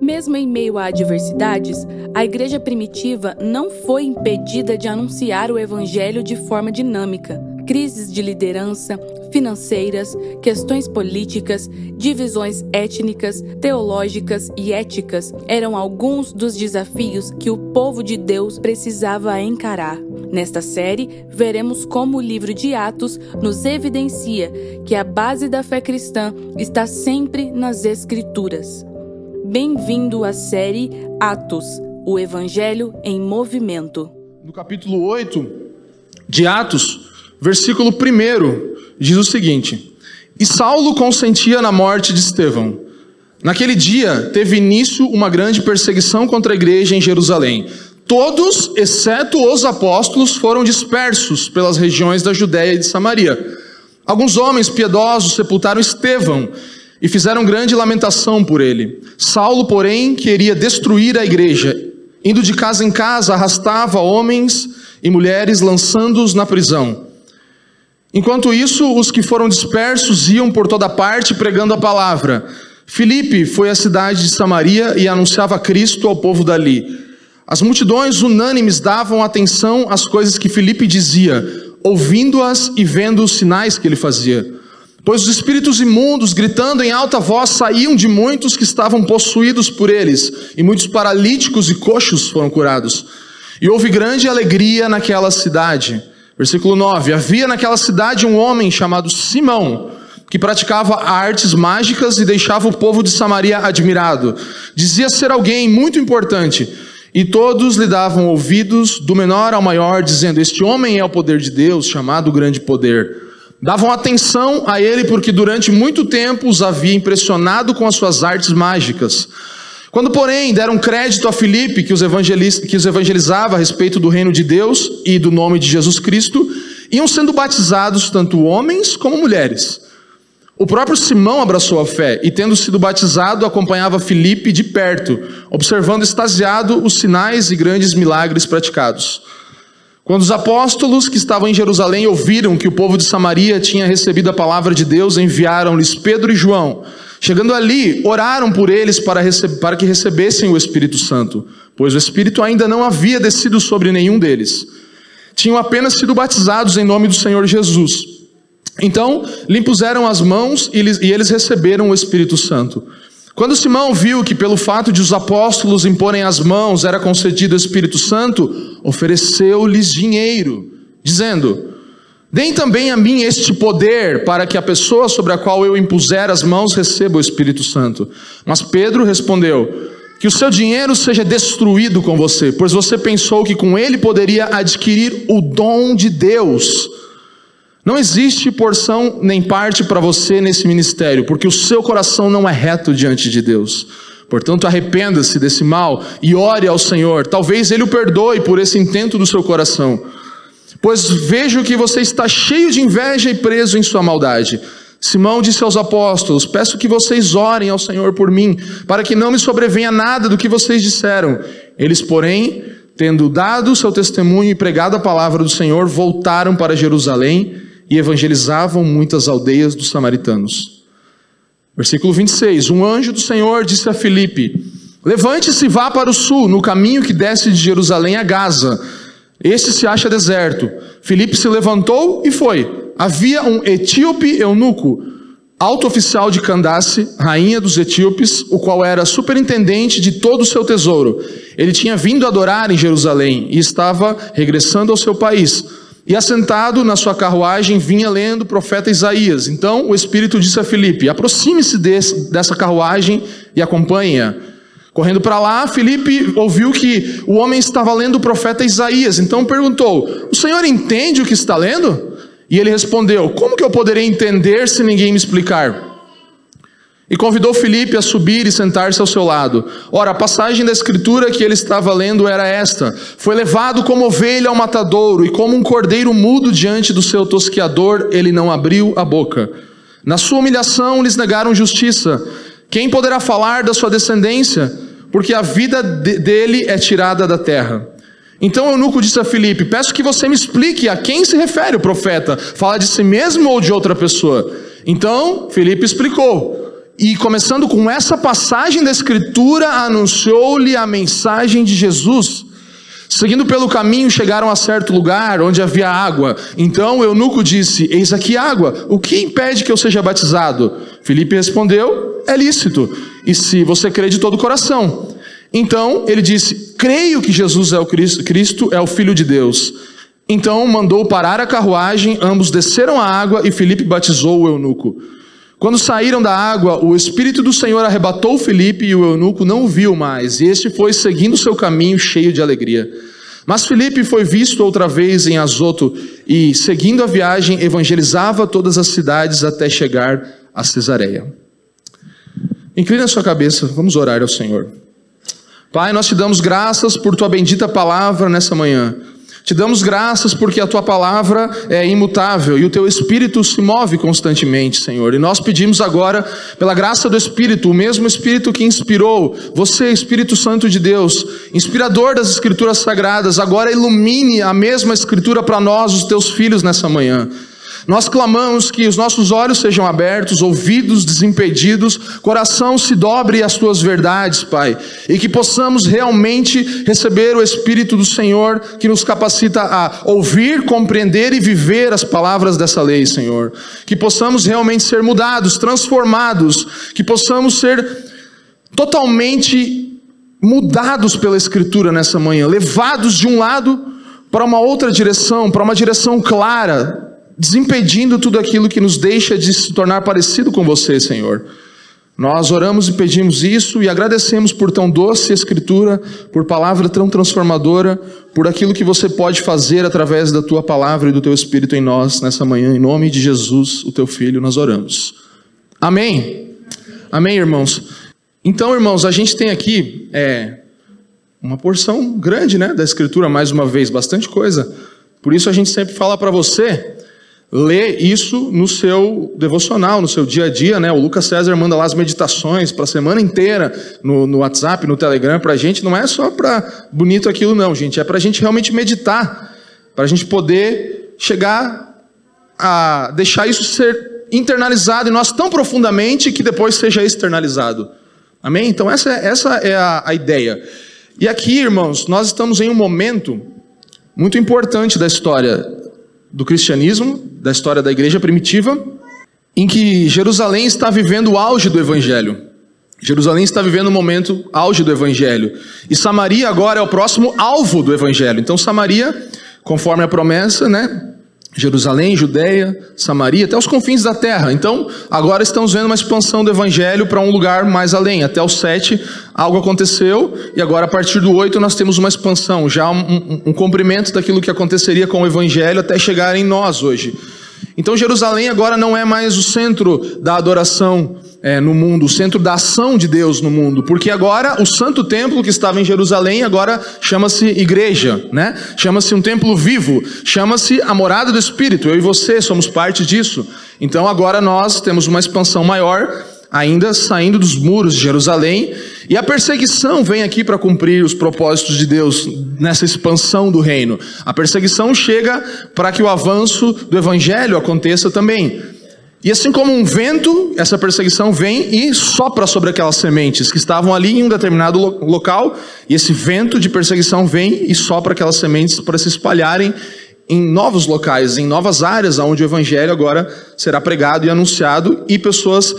Mesmo em meio a adversidades, a igreja primitiva não foi impedida de anunciar o evangelho de forma dinâmica. Crises de liderança, financeiras, questões políticas, divisões étnicas, teológicas e éticas eram alguns dos desafios que o povo de Deus precisava encarar. Nesta série, veremos como o livro de Atos nos evidencia que a base da fé cristã está sempre nas Escrituras. Bem-vindo à série Atos, o Evangelho em Movimento. No capítulo 8 de Atos, versículo 1, diz o seguinte: E Saulo consentia na morte de Estevão. Naquele dia teve início uma grande perseguição contra a igreja em Jerusalém. Todos, exceto os apóstolos, foram dispersos pelas regiões da Judéia e de Samaria. Alguns homens piedosos sepultaram Estevão e fizeram grande lamentação por ele. Saulo, porém, queria destruir a igreja. Indo de casa em casa, arrastava homens e mulheres, lançando-os na prisão. Enquanto isso, os que foram dispersos iam por toda parte pregando a palavra. Filipe foi à cidade de Samaria e anunciava Cristo ao povo dali. As multidões unânimes davam atenção às coisas que Filipe dizia, ouvindo-as e vendo os sinais que ele fazia. Pois os espíritos imundos, gritando em alta voz, saíam de muitos que estavam possuídos por eles, e muitos paralíticos e coxos foram curados. E houve grande alegria naquela cidade. Versículo 9: Havia naquela cidade um homem chamado Simão, que praticava artes mágicas e deixava o povo de Samaria admirado. Dizia ser alguém muito importante, e todos lhe davam ouvidos, do menor ao maior, dizendo: Este homem é o poder de Deus, chamado grande poder. Davam atenção a ele porque durante muito tempo os havia impressionado com as suas artes mágicas. Quando, porém, deram crédito a Filipe, que os, que os evangelizava a respeito do reino de Deus e do nome de Jesus Cristo, iam sendo batizados tanto homens como mulheres. O próprio Simão abraçou a fé e, tendo sido batizado, acompanhava Filipe de perto, observando extasiado os sinais e grandes milagres praticados. Quando os apóstolos que estavam em Jerusalém ouviram que o povo de Samaria tinha recebido a palavra de Deus, enviaram-lhes Pedro e João. Chegando ali, oraram por eles para, para que recebessem o Espírito Santo, pois o Espírito ainda não havia descido sobre nenhum deles. Tinham apenas sido batizados em nome do Senhor Jesus. Então, lhe impuseram as mãos e eles receberam o Espírito Santo. Quando Simão viu que pelo fato de os apóstolos imporem as mãos era concedido o Espírito Santo, ofereceu-lhes dinheiro, dizendo: Deem também a mim este poder, para que a pessoa sobre a qual eu impuser as mãos receba o Espírito Santo. Mas Pedro respondeu: Que o seu dinheiro seja destruído com você, pois você pensou que com ele poderia adquirir o dom de Deus. Não existe porção nem parte para você nesse ministério, porque o seu coração não é reto diante de Deus. Portanto, arrependa-se desse mal e ore ao Senhor. Talvez Ele o perdoe por esse intento do seu coração. Pois vejo que você está cheio de inveja e preso em sua maldade. Simão disse aos apóstolos: Peço que vocês orem ao Senhor por mim, para que não me sobrevenha nada do que vocês disseram. Eles, porém, tendo dado o seu testemunho e pregado a palavra do Senhor, voltaram para Jerusalém e evangelizavam muitas aldeias dos samaritanos. Versículo 26: Um anjo do Senhor disse a Filipe: Levante-se e vá para o sul, no caminho que desce de Jerusalém a Gaza. Este se acha deserto. Filipe se levantou e foi. Havia um etíope eunuco, alto oficial de Candace, rainha dos etíopes, o qual era superintendente de todo o seu tesouro. Ele tinha vindo adorar em Jerusalém e estava regressando ao seu país. E assentado na sua carruagem vinha lendo o profeta Isaías. Então o Espírito disse a Filipe: aproxime-se dessa carruagem e acompanhe-a. Correndo para lá, Filipe ouviu que o homem estava lendo o profeta Isaías. Então perguntou: O senhor entende o que está lendo? E ele respondeu: Como que eu poderei entender se ninguém me explicar? E convidou Filipe a subir e sentar-se ao seu lado. Ora, a passagem da escritura que ele estava lendo era esta: Foi levado como ovelha ao matadouro, e como um cordeiro mudo diante do seu tosquiador, ele não abriu a boca. Na sua humilhação lhes negaram justiça. Quem poderá falar da sua descendência? Porque a vida de dele é tirada da terra. Então eunuco disse a Filipe: Peço que você me explique a quem se refere o profeta. Fala de si mesmo ou de outra pessoa? Então Filipe explicou. E começando com essa passagem da Escritura, anunciou-lhe a mensagem de Jesus. Seguindo pelo caminho, chegaram a certo lugar onde havia água. Então eunuco disse: Eis aqui água, o que impede que eu seja batizado? Filipe respondeu: É lícito, e se você crê de todo o coração. Então ele disse: Creio que Jesus é o Cristo, Cristo é o Filho de Deus. Então mandou parar a carruagem, ambos desceram a água e Filipe batizou o eunuco. Quando saíram da água, o Espírito do Senhor arrebatou Filipe e o eunuco não o viu mais, e este foi seguindo seu caminho cheio de alegria. Mas Filipe foi visto outra vez em Azoto e, seguindo a viagem, evangelizava todas as cidades até chegar a Cesareia. Inclina sua cabeça, vamos orar ao Senhor. Pai, nós te damos graças por tua bendita palavra nessa manhã. Te damos graças porque a tua palavra é imutável e o teu espírito se move constantemente, Senhor. E nós pedimos agora, pela graça do Espírito, o mesmo Espírito que inspirou você, Espírito Santo de Deus, inspirador das Escrituras Sagradas, agora ilumine a mesma Escritura para nós, os teus filhos, nessa manhã. Nós clamamos que os nossos olhos sejam abertos, ouvidos desimpedidos, coração se dobre às tuas verdades, Pai, e que possamos realmente receber o Espírito do Senhor que nos capacita a ouvir, compreender e viver as palavras dessa lei, Senhor. Que possamos realmente ser mudados, transformados, que possamos ser totalmente mudados pela Escritura nessa manhã, levados de um lado para uma outra direção, para uma direção clara, desimpedindo tudo aquilo que nos deixa de se tornar parecido com você, Senhor. Nós oramos e pedimos isso e agradecemos por tão doce escritura, por palavra tão transformadora, por aquilo que você pode fazer através da tua palavra e do teu espírito em nós nessa manhã. Em nome de Jesus, o teu filho, nós oramos. Amém. Amém, irmãos. Então, irmãos, a gente tem aqui é, uma porção grande, né, da escritura mais uma vez, bastante coisa. Por isso a gente sempre fala para você Lê isso no seu devocional, no seu dia a dia, né? O Lucas César manda lá as meditações para a semana inteira no, no WhatsApp, no Telegram para a gente. Não é só para bonito aquilo, não, gente. É para a gente realmente meditar, para a gente poder chegar a deixar isso ser internalizado em nós tão profundamente que depois seja externalizado. Amém? Então essa, é, essa é a, a ideia. E aqui, irmãos, nós estamos em um momento muito importante da história do cristianismo, da história da igreja primitiva, em que Jerusalém está vivendo o auge do evangelho. Jerusalém está vivendo o momento auge do evangelho. E Samaria agora é o próximo alvo do evangelho. Então Samaria, conforme a promessa, né, Jerusalém, Judéia, Samaria, até os confins da terra. Então, agora estamos vendo uma expansão do evangelho para um lugar mais além. Até o 7, algo aconteceu, e agora a partir do 8 nós temos uma expansão, já um, um, um cumprimento daquilo que aconteceria com o evangelho até chegar em nós hoje. Então, Jerusalém agora não é mais o centro da adoração é, no mundo, o centro da ação de Deus no mundo, porque agora o santo templo que estava em Jerusalém agora chama-se igreja, né? Chama-se um templo vivo, chama-se a morada do Espírito. Eu e você somos parte disso. Então agora nós temos uma expansão maior, ainda saindo dos muros de Jerusalém, e a perseguição vem aqui para cumprir os propósitos de Deus nessa expansão do reino. A perseguição chega para que o avanço do evangelho aconteça também. E assim como um vento, essa perseguição vem e sopra sobre aquelas sementes que estavam ali em um determinado local, e esse vento de perseguição vem e sopra aquelas sementes para se espalharem em novos locais, em novas áreas onde o evangelho agora será pregado e anunciado e pessoas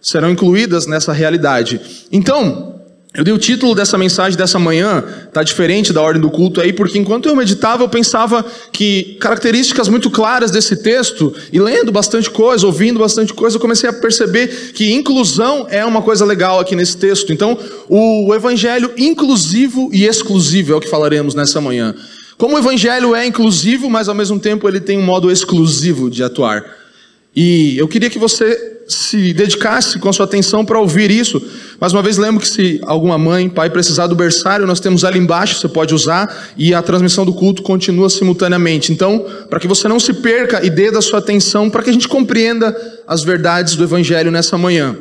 serão incluídas nessa realidade. Então, eu dei o título dessa mensagem dessa manhã, está diferente da ordem do culto aí, porque enquanto eu meditava, eu pensava que características muito claras desse texto, e lendo bastante coisa, ouvindo bastante coisa, eu comecei a perceber que inclusão é uma coisa legal aqui nesse texto. Então, o evangelho inclusivo e exclusivo é o que falaremos nessa manhã. Como o evangelho é inclusivo, mas ao mesmo tempo ele tem um modo exclusivo de atuar. E eu queria que você se dedicasse com a sua atenção para ouvir isso. Mais uma vez, lembro que se alguma mãe, pai precisar do berçário, nós temos ali embaixo, você pode usar, e a transmissão do culto continua simultaneamente. Então, para que você não se perca e dê da sua atenção, para que a gente compreenda as verdades do Evangelho nessa manhã.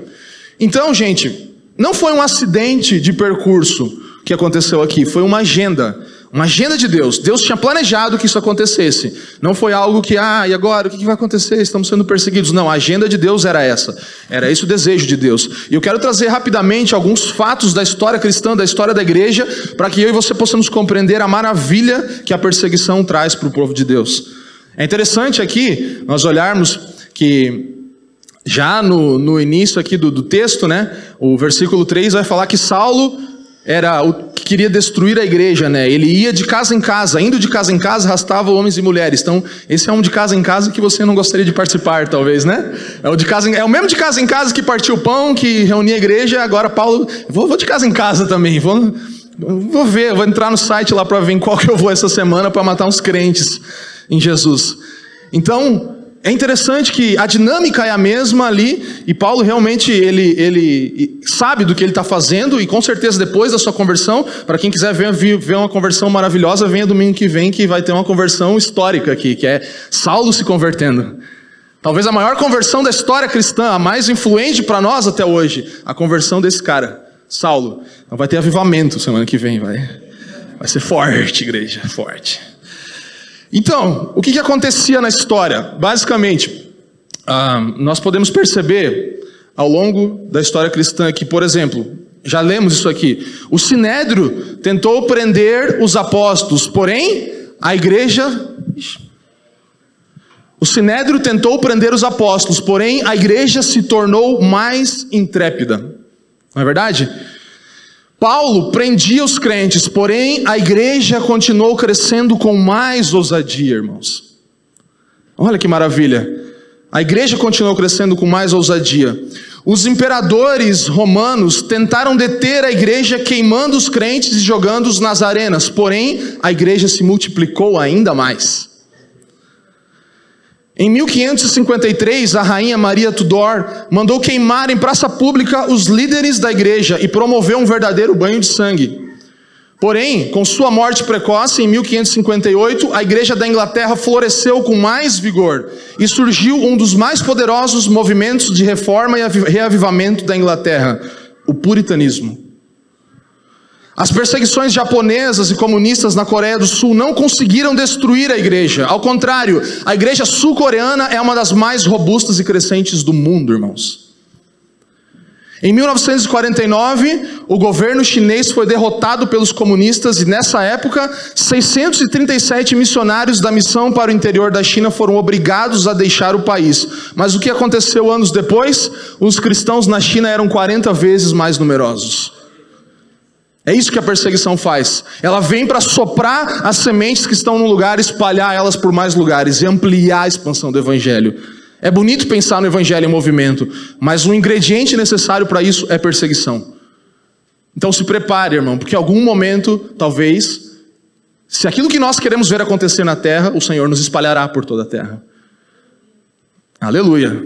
Então, gente, não foi um acidente de percurso que aconteceu aqui, foi uma agenda. Uma agenda de Deus. Deus tinha planejado que isso acontecesse. Não foi algo que, ah, e agora? O que vai acontecer? Estamos sendo perseguidos. Não, a agenda de Deus era essa. Era esse o desejo de Deus. E eu quero trazer rapidamente alguns fatos da história cristã, da história da igreja, para que eu e você possamos compreender a maravilha que a perseguição traz para o povo de Deus. É interessante aqui nós olharmos que já no, no início aqui do, do texto, né, o versículo 3 vai falar que Saulo era o queria destruir a igreja, né? Ele ia de casa em casa, indo de casa em casa, arrastava homens e mulheres. Então, esse é um de casa em casa que você não gostaria de participar, talvez, né? É o, de casa em, é o mesmo de casa em casa que partiu o pão, que reunia a igreja. Agora, Paulo, vou, vou de casa em casa também. Vou, vou ver, vou entrar no site lá para ver em qual que eu vou essa semana para matar uns crentes em Jesus. Então, é interessante que a dinâmica é a mesma ali, e Paulo realmente ele, ele sabe do que ele está fazendo, e com certeza depois da sua conversão, para quem quiser ver, ver uma conversão maravilhosa, venha domingo que vem, que vai ter uma conversão histórica aqui, que é Saulo se convertendo. Talvez a maior conversão da história cristã, a mais influente para nós até hoje, a conversão desse cara, Saulo. Então vai ter avivamento semana que vem, vai. Vai ser forte, igreja, forte. Então, o que, que acontecia na história? Basicamente, ah, nós podemos perceber ao longo da história cristã que, por exemplo, já lemos isso aqui. O Sinédrio tentou prender os apóstolos, porém, a igreja. O Sinédrio tentou prender os apóstolos, porém, a igreja se tornou mais intrépida. Não é verdade? Paulo prendia os crentes, porém a igreja continuou crescendo com mais ousadia, irmãos. Olha que maravilha. A igreja continuou crescendo com mais ousadia. Os imperadores romanos tentaram deter a igreja queimando os crentes e jogando-os nas arenas, porém a igreja se multiplicou ainda mais. Em 1553, a rainha Maria Tudor mandou queimar em praça pública os líderes da igreja e promoveu um verdadeiro banho de sangue. Porém, com sua morte precoce em 1558, a igreja da Inglaterra floresceu com mais vigor e surgiu um dos mais poderosos movimentos de reforma e reavivamento da Inglaterra, o puritanismo. As perseguições japonesas e comunistas na Coreia do Sul não conseguiram destruir a igreja. Ao contrário, a igreja sul-coreana é uma das mais robustas e crescentes do mundo, irmãos. Em 1949, o governo chinês foi derrotado pelos comunistas e nessa época, 637 missionários da missão para o interior da China foram obrigados a deixar o país. Mas o que aconteceu anos depois? Os cristãos na China eram 40 vezes mais numerosos. É isso que a perseguição faz. Ela vem para soprar as sementes que estão no lugar, espalhar elas por mais lugares e ampliar a expansão do evangelho. É bonito pensar no evangelho em movimento, mas o ingrediente necessário para isso é perseguição. Então se prepare, irmão, porque em algum momento, talvez, se aquilo que nós queremos ver acontecer na terra, o Senhor nos espalhará por toda a terra. Aleluia.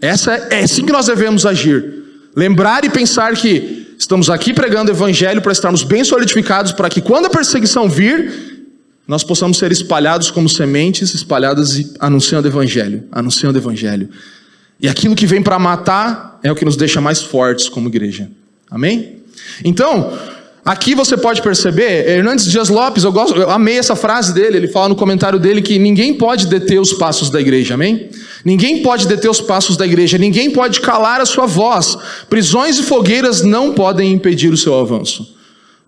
Essa é, é assim que nós devemos agir. Lembrar e pensar que Estamos aqui pregando o evangelho para estarmos bem solidificados, para que quando a perseguição vir, nós possamos ser espalhados como sementes, espalhadas e anunciando o evangelho, anunciando o evangelho. E aquilo que vem para matar é o que nos deixa mais fortes como igreja. Amém? Então, Aqui você pode perceber, Hernandes Dias Lopes, eu, gosto, eu amei essa frase dele, ele fala no comentário dele que ninguém pode deter os passos da igreja, amém? Ninguém pode deter os passos da igreja, ninguém pode calar a sua voz. Prisões e fogueiras não podem impedir o seu avanço.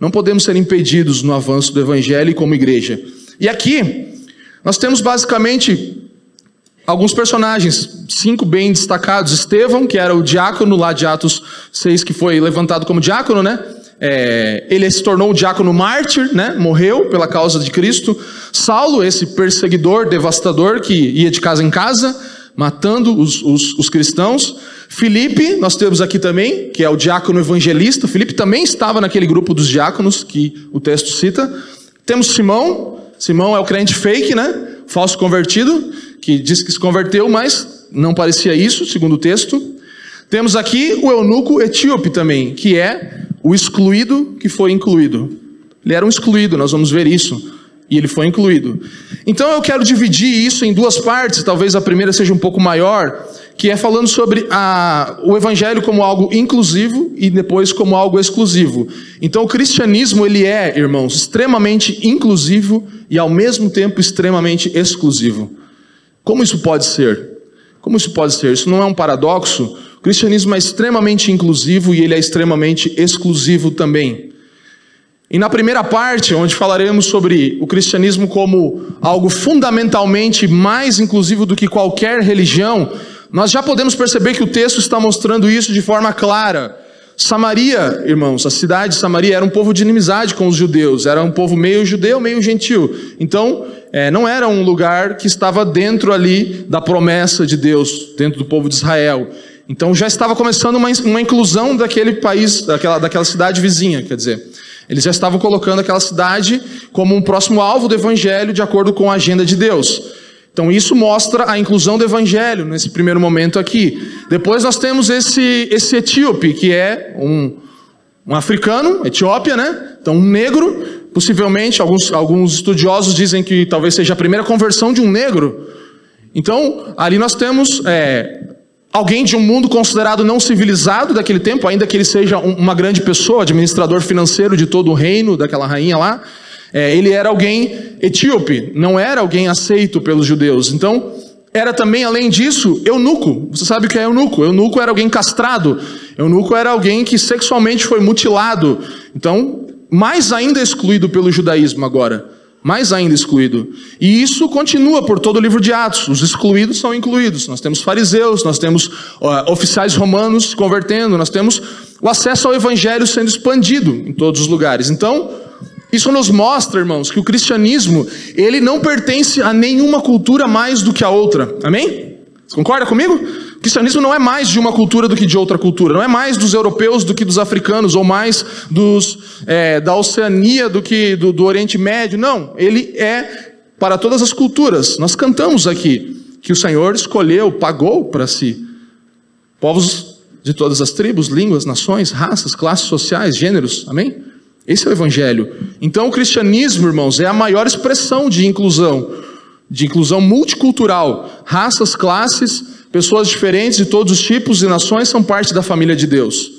Não podemos ser impedidos no avanço do evangelho como igreja. E aqui, nós temos basicamente alguns personagens, cinco bem destacados. Estevão, que era o diácono lá de Atos 6, que foi levantado como diácono, né? É, ele se tornou um diácono mártir, né? morreu pela causa de Cristo. Saulo, esse perseguidor, devastador, que ia de casa em casa, matando os, os, os cristãos. Filipe, nós temos aqui também, que é o diácono evangelista. Filipe também estava naquele grupo dos diáconos que o texto cita. Temos Simão. Simão é o crente fake, né? Falso convertido, que diz que se converteu, mas não parecia isso, segundo o texto. Temos aqui o eunuco etíope também, que é o excluído que foi incluído. Ele era um excluído, nós vamos ver isso E ele foi incluído. Então eu quero dividir isso em duas partes, talvez a primeira seja um pouco maior, que é falando sobre a, o evangelho como algo inclusivo e depois como algo exclusivo. Então o cristianismo ele é, irmãos, extremamente inclusivo e ao mesmo tempo extremamente exclusivo. Como isso pode ser? Como isso pode ser? Isso não é um paradoxo? O cristianismo é extremamente inclusivo e ele é extremamente exclusivo também. E na primeira parte, onde falaremos sobre o cristianismo como algo fundamentalmente mais inclusivo do que qualquer religião, nós já podemos perceber que o texto está mostrando isso de forma clara. Samaria, irmãos, a cidade de Samaria era um povo de inimizade com os judeus, era um povo meio judeu, meio gentil. Então, é, não era um lugar que estava dentro ali da promessa de Deus, dentro do povo de Israel. Então já estava começando uma, uma inclusão daquele país, daquela, daquela cidade vizinha, quer dizer. Eles já estavam colocando aquela cidade como um próximo alvo do evangelho de acordo com a agenda de Deus. Então isso mostra a inclusão do evangelho nesse primeiro momento aqui. Depois nós temos esse, esse etíope, que é um, um africano, Etiópia, né? Então um negro, possivelmente, alguns, alguns estudiosos dizem que talvez seja a primeira conversão de um negro. Então ali nós temos é, Alguém de um mundo considerado não civilizado daquele tempo, ainda que ele seja uma grande pessoa, administrador financeiro de todo o reino daquela rainha lá, é, ele era alguém etíope, não era alguém aceito pelos judeus. Então, era também, além disso, eunuco. Você sabe o que é eunuco? Eunuco era alguém castrado. Eunuco era alguém que sexualmente foi mutilado. Então, mais ainda excluído pelo judaísmo agora mais ainda excluído. E isso continua por todo o livro de Atos. Os excluídos são incluídos. Nós temos fariseus, nós temos uh, oficiais romanos se convertendo, nós temos o acesso ao evangelho sendo expandido em todos os lugares. Então, isso nos mostra, irmãos, que o cristianismo, ele não pertence a nenhuma cultura mais do que a outra. Amém? Concorda comigo? O cristianismo não é mais de uma cultura do que de outra cultura, não é mais dos europeus do que dos africanos, ou mais dos, é, da Oceania do que do, do Oriente Médio. Não, ele é para todas as culturas. Nós cantamos aqui que o Senhor escolheu, pagou para si povos de todas as tribos, línguas, nações, raças, classes sociais, gêneros. Amém? Esse é o evangelho. Então o cristianismo, irmãos, é a maior expressão de inclusão, de inclusão multicultural, raças, classes, Pessoas diferentes de todos os tipos e nações são parte da família de Deus.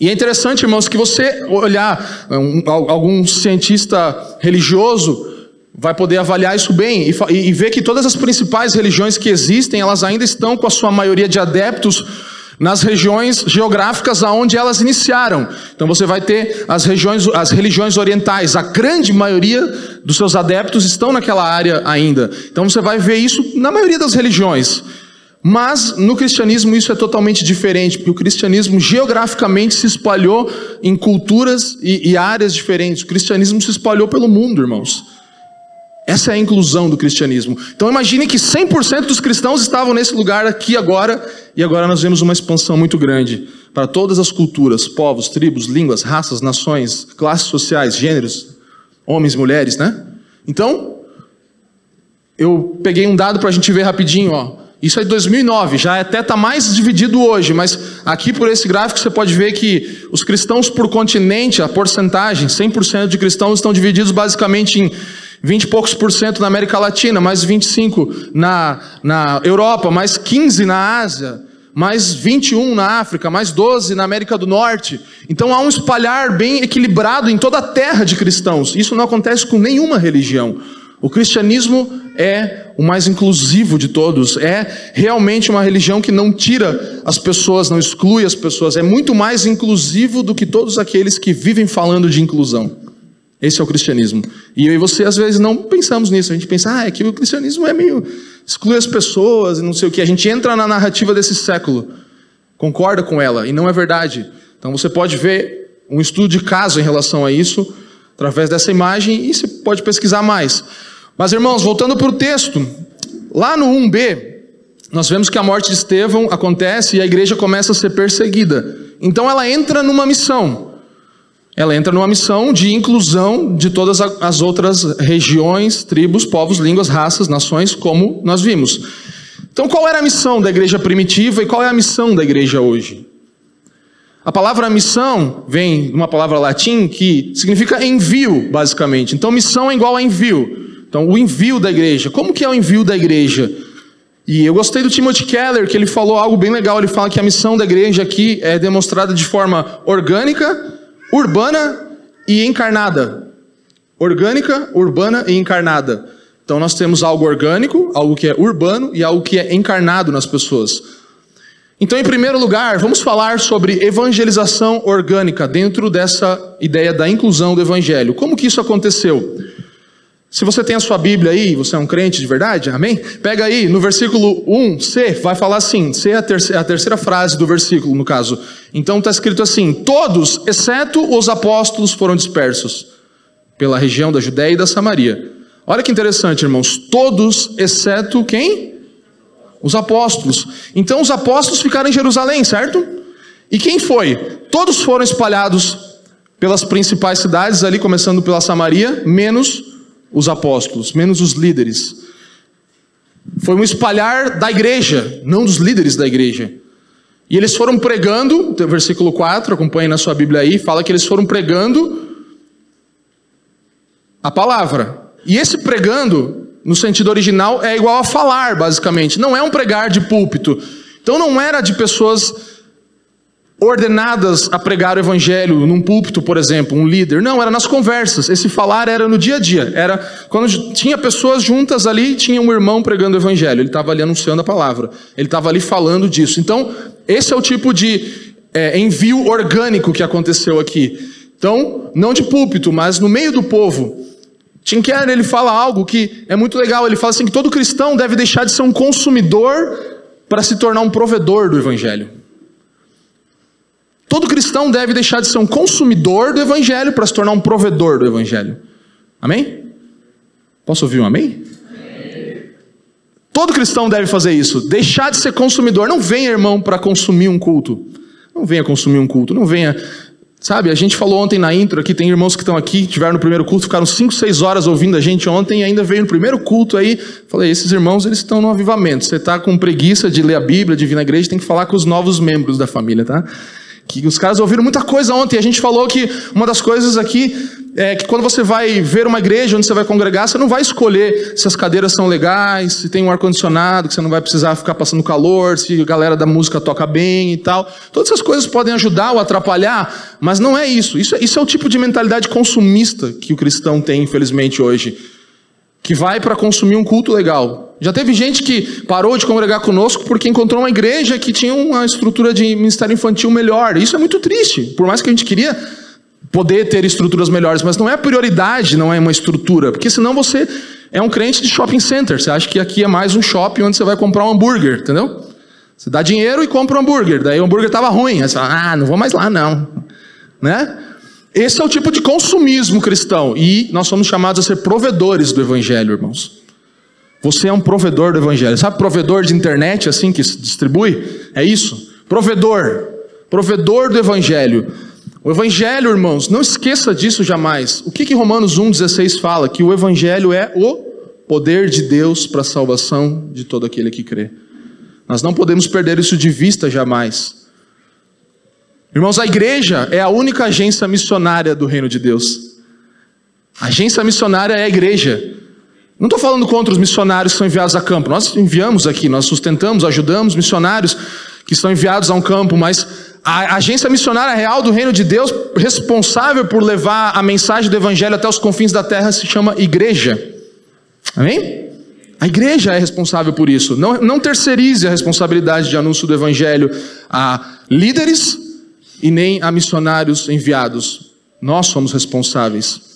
E é interessante, irmãos, que você olhar um, algum cientista religioso vai poder avaliar isso bem e, e ver que todas as principais religiões que existem, elas ainda estão com a sua maioria de adeptos nas regiões geográficas aonde elas iniciaram. Então você vai ter as regiões, as religiões orientais, a grande maioria dos seus adeptos estão naquela área ainda. Então você vai ver isso na maioria das religiões. Mas no cristianismo isso é totalmente diferente, porque o cristianismo geograficamente se espalhou em culturas e, e áreas diferentes. O cristianismo se espalhou pelo mundo, irmãos. Essa é a inclusão do cristianismo. Então imagine que 100% dos cristãos estavam nesse lugar aqui agora, e agora nós vemos uma expansão muito grande para todas as culturas, povos, tribos, línguas, raças, nações, classes sociais, gêneros, homens mulheres, né? Então, eu peguei um dado para a gente ver rapidinho, ó. Isso é de 2009, já até está mais dividido hoje, mas aqui por esse gráfico você pode ver que os cristãos por continente, a porcentagem, 100% de cristãos estão divididos basicamente em 20 e poucos por cento na América Latina, mais 25 na, na Europa, mais 15 na Ásia, mais 21 na África, mais 12 na América do Norte. Então há um espalhar bem equilibrado em toda a terra de cristãos. Isso não acontece com nenhuma religião. O cristianismo é o mais inclusivo de todos, é realmente uma religião que não tira as pessoas, não exclui as pessoas, é muito mais inclusivo do que todos aqueles que vivem falando de inclusão. Esse é o cristianismo. E eu e você, às vezes, não pensamos nisso. A gente pensa, ah, é que o cristianismo é meio. exclui as pessoas e não sei o que. A gente entra na narrativa desse século, concorda com ela, e não é verdade. Então você pode ver um estudo de caso em relação a isso, através dessa imagem, e você pode pesquisar mais. Mas, irmãos, voltando para o texto, lá no 1b, nós vemos que a morte de Estevão acontece e a igreja começa a ser perseguida. Então ela entra numa missão. Ela entra numa missão de inclusão de todas as outras regiões, tribos, povos, línguas, raças, nações, como nós vimos. Então, qual era a missão da igreja primitiva e qual é a missão da igreja hoje? A palavra missão vem de uma palavra latim que significa envio, basicamente. Então, missão é igual a envio. Então, o envio da igreja. Como que é o envio da igreja? E eu gostei do Timothy Keller, que ele falou algo bem legal. Ele fala que a missão da igreja aqui é demonstrada de forma orgânica, urbana e encarnada. Orgânica, urbana e encarnada. Então nós temos algo orgânico, algo que é urbano e algo que é encarnado nas pessoas. Então, em primeiro lugar, vamos falar sobre evangelização orgânica dentro dessa ideia da inclusão do evangelho. Como que isso aconteceu? Se você tem a sua Bíblia aí, você é um crente de verdade, amém? Pega aí no versículo 1, C, vai falar assim, C é a terceira, a terceira frase do versículo, no caso. Então está escrito assim: Todos, exceto os apóstolos, foram dispersos pela região da Judéia e da Samaria. Olha que interessante, irmãos. Todos, exceto quem? Os apóstolos. Então os apóstolos ficaram em Jerusalém, certo? E quem foi? Todos foram espalhados pelas principais cidades, ali começando pela Samaria, menos os apóstolos, menos os líderes. Foi um espalhar da igreja, não dos líderes da igreja. E eles foram pregando, versículo 4, acompanhe na sua Bíblia aí, fala que eles foram pregando a palavra. E esse pregando no sentido original, é igual a falar, basicamente. Não é um pregar de púlpito. Então não era de pessoas ordenadas a pregar o evangelho num púlpito, por exemplo, um líder. Não, era nas conversas. Esse falar era no dia a dia. Era quando tinha pessoas juntas ali, tinha um irmão pregando o evangelho. Ele estava ali anunciando a palavra. Ele estava ali falando disso. Então, esse é o tipo de é, envio orgânico que aconteceu aqui. Então, não de púlpito, mas no meio do povo. Tim Keller ele fala algo que é muito legal. Ele fala assim que todo cristão deve deixar de ser um consumidor para se tornar um provedor do evangelho. Todo cristão deve deixar de ser um consumidor do evangelho para se tornar um provedor do evangelho. Amém? Posso ouvir um amém? Todo cristão deve fazer isso. Deixar de ser consumidor. Não venha, irmão, para consumir um culto. Não venha consumir um culto. Não venha Sabe, a gente falou ontem na intro aqui, tem irmãos que estão aqui, tiveram no primeiro culto, ficaram 5, 6 horas ouvindo a gente ontem e ainda veio no primeiro culto aí. Falei, esses irmãos, eles estão no avivamento. Você está com preguiça de ler a Bíblia, de vir na igreja, tem que falar com os novos membros da família, tá? Que os caras ouviram muita coisa ontem. A gente falou que uma das coisas aqui é que quando você vai ver uma igreja onde você vai congregar, você não vai escolher se as cadeiras são legais, se tem um ar-condicionado, que você não vai precisar ficar passando calor, se a galera da música toca bem e tal. Todas essas coisas podem ajudar ou atrapalhar, mas não é isso. Isso, isso é o tipo de mentalidade consumista que o cristão tem, infelizmente, hoje. Que vai para consumir um culto legal. Já teve gente que parou de congregar conosco porque encontrou uma igreja que tinha uma estrutura de ministério infantil melhor. Isso é muito triste. Por mais que a gente queria poder ter estruturas melhores, mas não é a prioridade, não é uma estrutura, porque senão você é um crente de shopping center. Você acha que aqui é mais um shopping onde você vai comprar um hambúrguer, entendeu? Você dá dinheiro e compra um hambúrguer. Daí o hambúrguer estava ruim. Aí você fala, ah, não vou mais lá, não. Né? Esse é o tipo de consumismo cristão. E nós somos chamados a ser provedores do evangelho, irmãos. Você é um provedor do evangelho. Sabe provedor de internet assim que se distribui? É isso. Provedor. Provedor do evangelho. O Evangelho, irmãos, não esqueça disso jamais. O que, que Romanos 1,16 fala? Que o Evangelho é o poder de Deus para a salvação de todo aquele que crê. Nós não podemos perder isso de vista jamais. Irmãos, a igreja é a única agência missionária do reino de Deus. A agência missionária é a igreja. Não estou falando contra os missionários que são enviados a campo. Nós enviamos aqui, nós sustentamos, ajudamos missionários que são enviados a um campo, mas a agência missionária real do reino de Deus, responsável por levar a mensagem do evangelho até os confins da terra, se chama igreja. Amém? A igreja é responsável por isso. Não, não terceirize a responsabilidade de anúncio do evangelho a líderes e nem a missionários enviados. Nós somos responsáveis.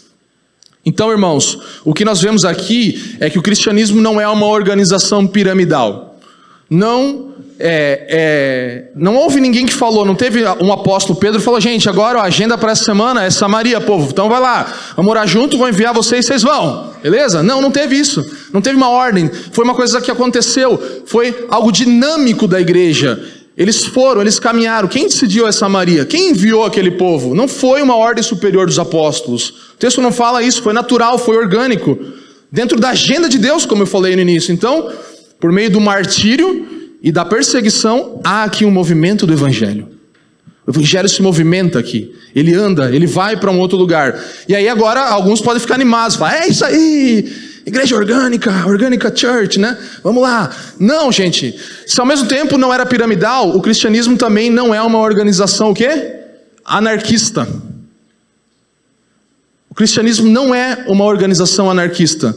Então, irmãos, o que nós vemos aqui é que o cristianismo não é uma organização piramidal. Não é, é, não houve ninguém que falou, não teve um apóstolo Pedro que falou, gente, agora a agenda para essa semana é Samaria, povo, então vai lá, vamos orar junto, vou enviar vocês, vocês vão, beleza? Não, não teve isso, não teve uma ordem, foi uma coisa que aconteceu, foi algo dinâmico da igreja. Eles foram, eles caminharam. Quem decidiu essa Samaria? Quem enviou aquele povo? Não foi uma ordem superior dos apóstolos. O texto não fala isso, foi natural, foi orgânico. Dentro da agenda de Deus, como eu falei no início. Então, por meio do martírio, e da perseguição, há aqui um movimento do Evangelho. O evangelho se movimenta aqui. Ele anda, ele vai para um outro lugar. E aí agora alguns podem ficar animados, falar, é isso aí, igreja orgânica, orgânica church, né? Vamos lá. Não, gente. Se ao mesmo tempo não era piramidal, o cristianismo também não é uma organização o quê? Anarquista. O cristianismo não é uma organização anarquista.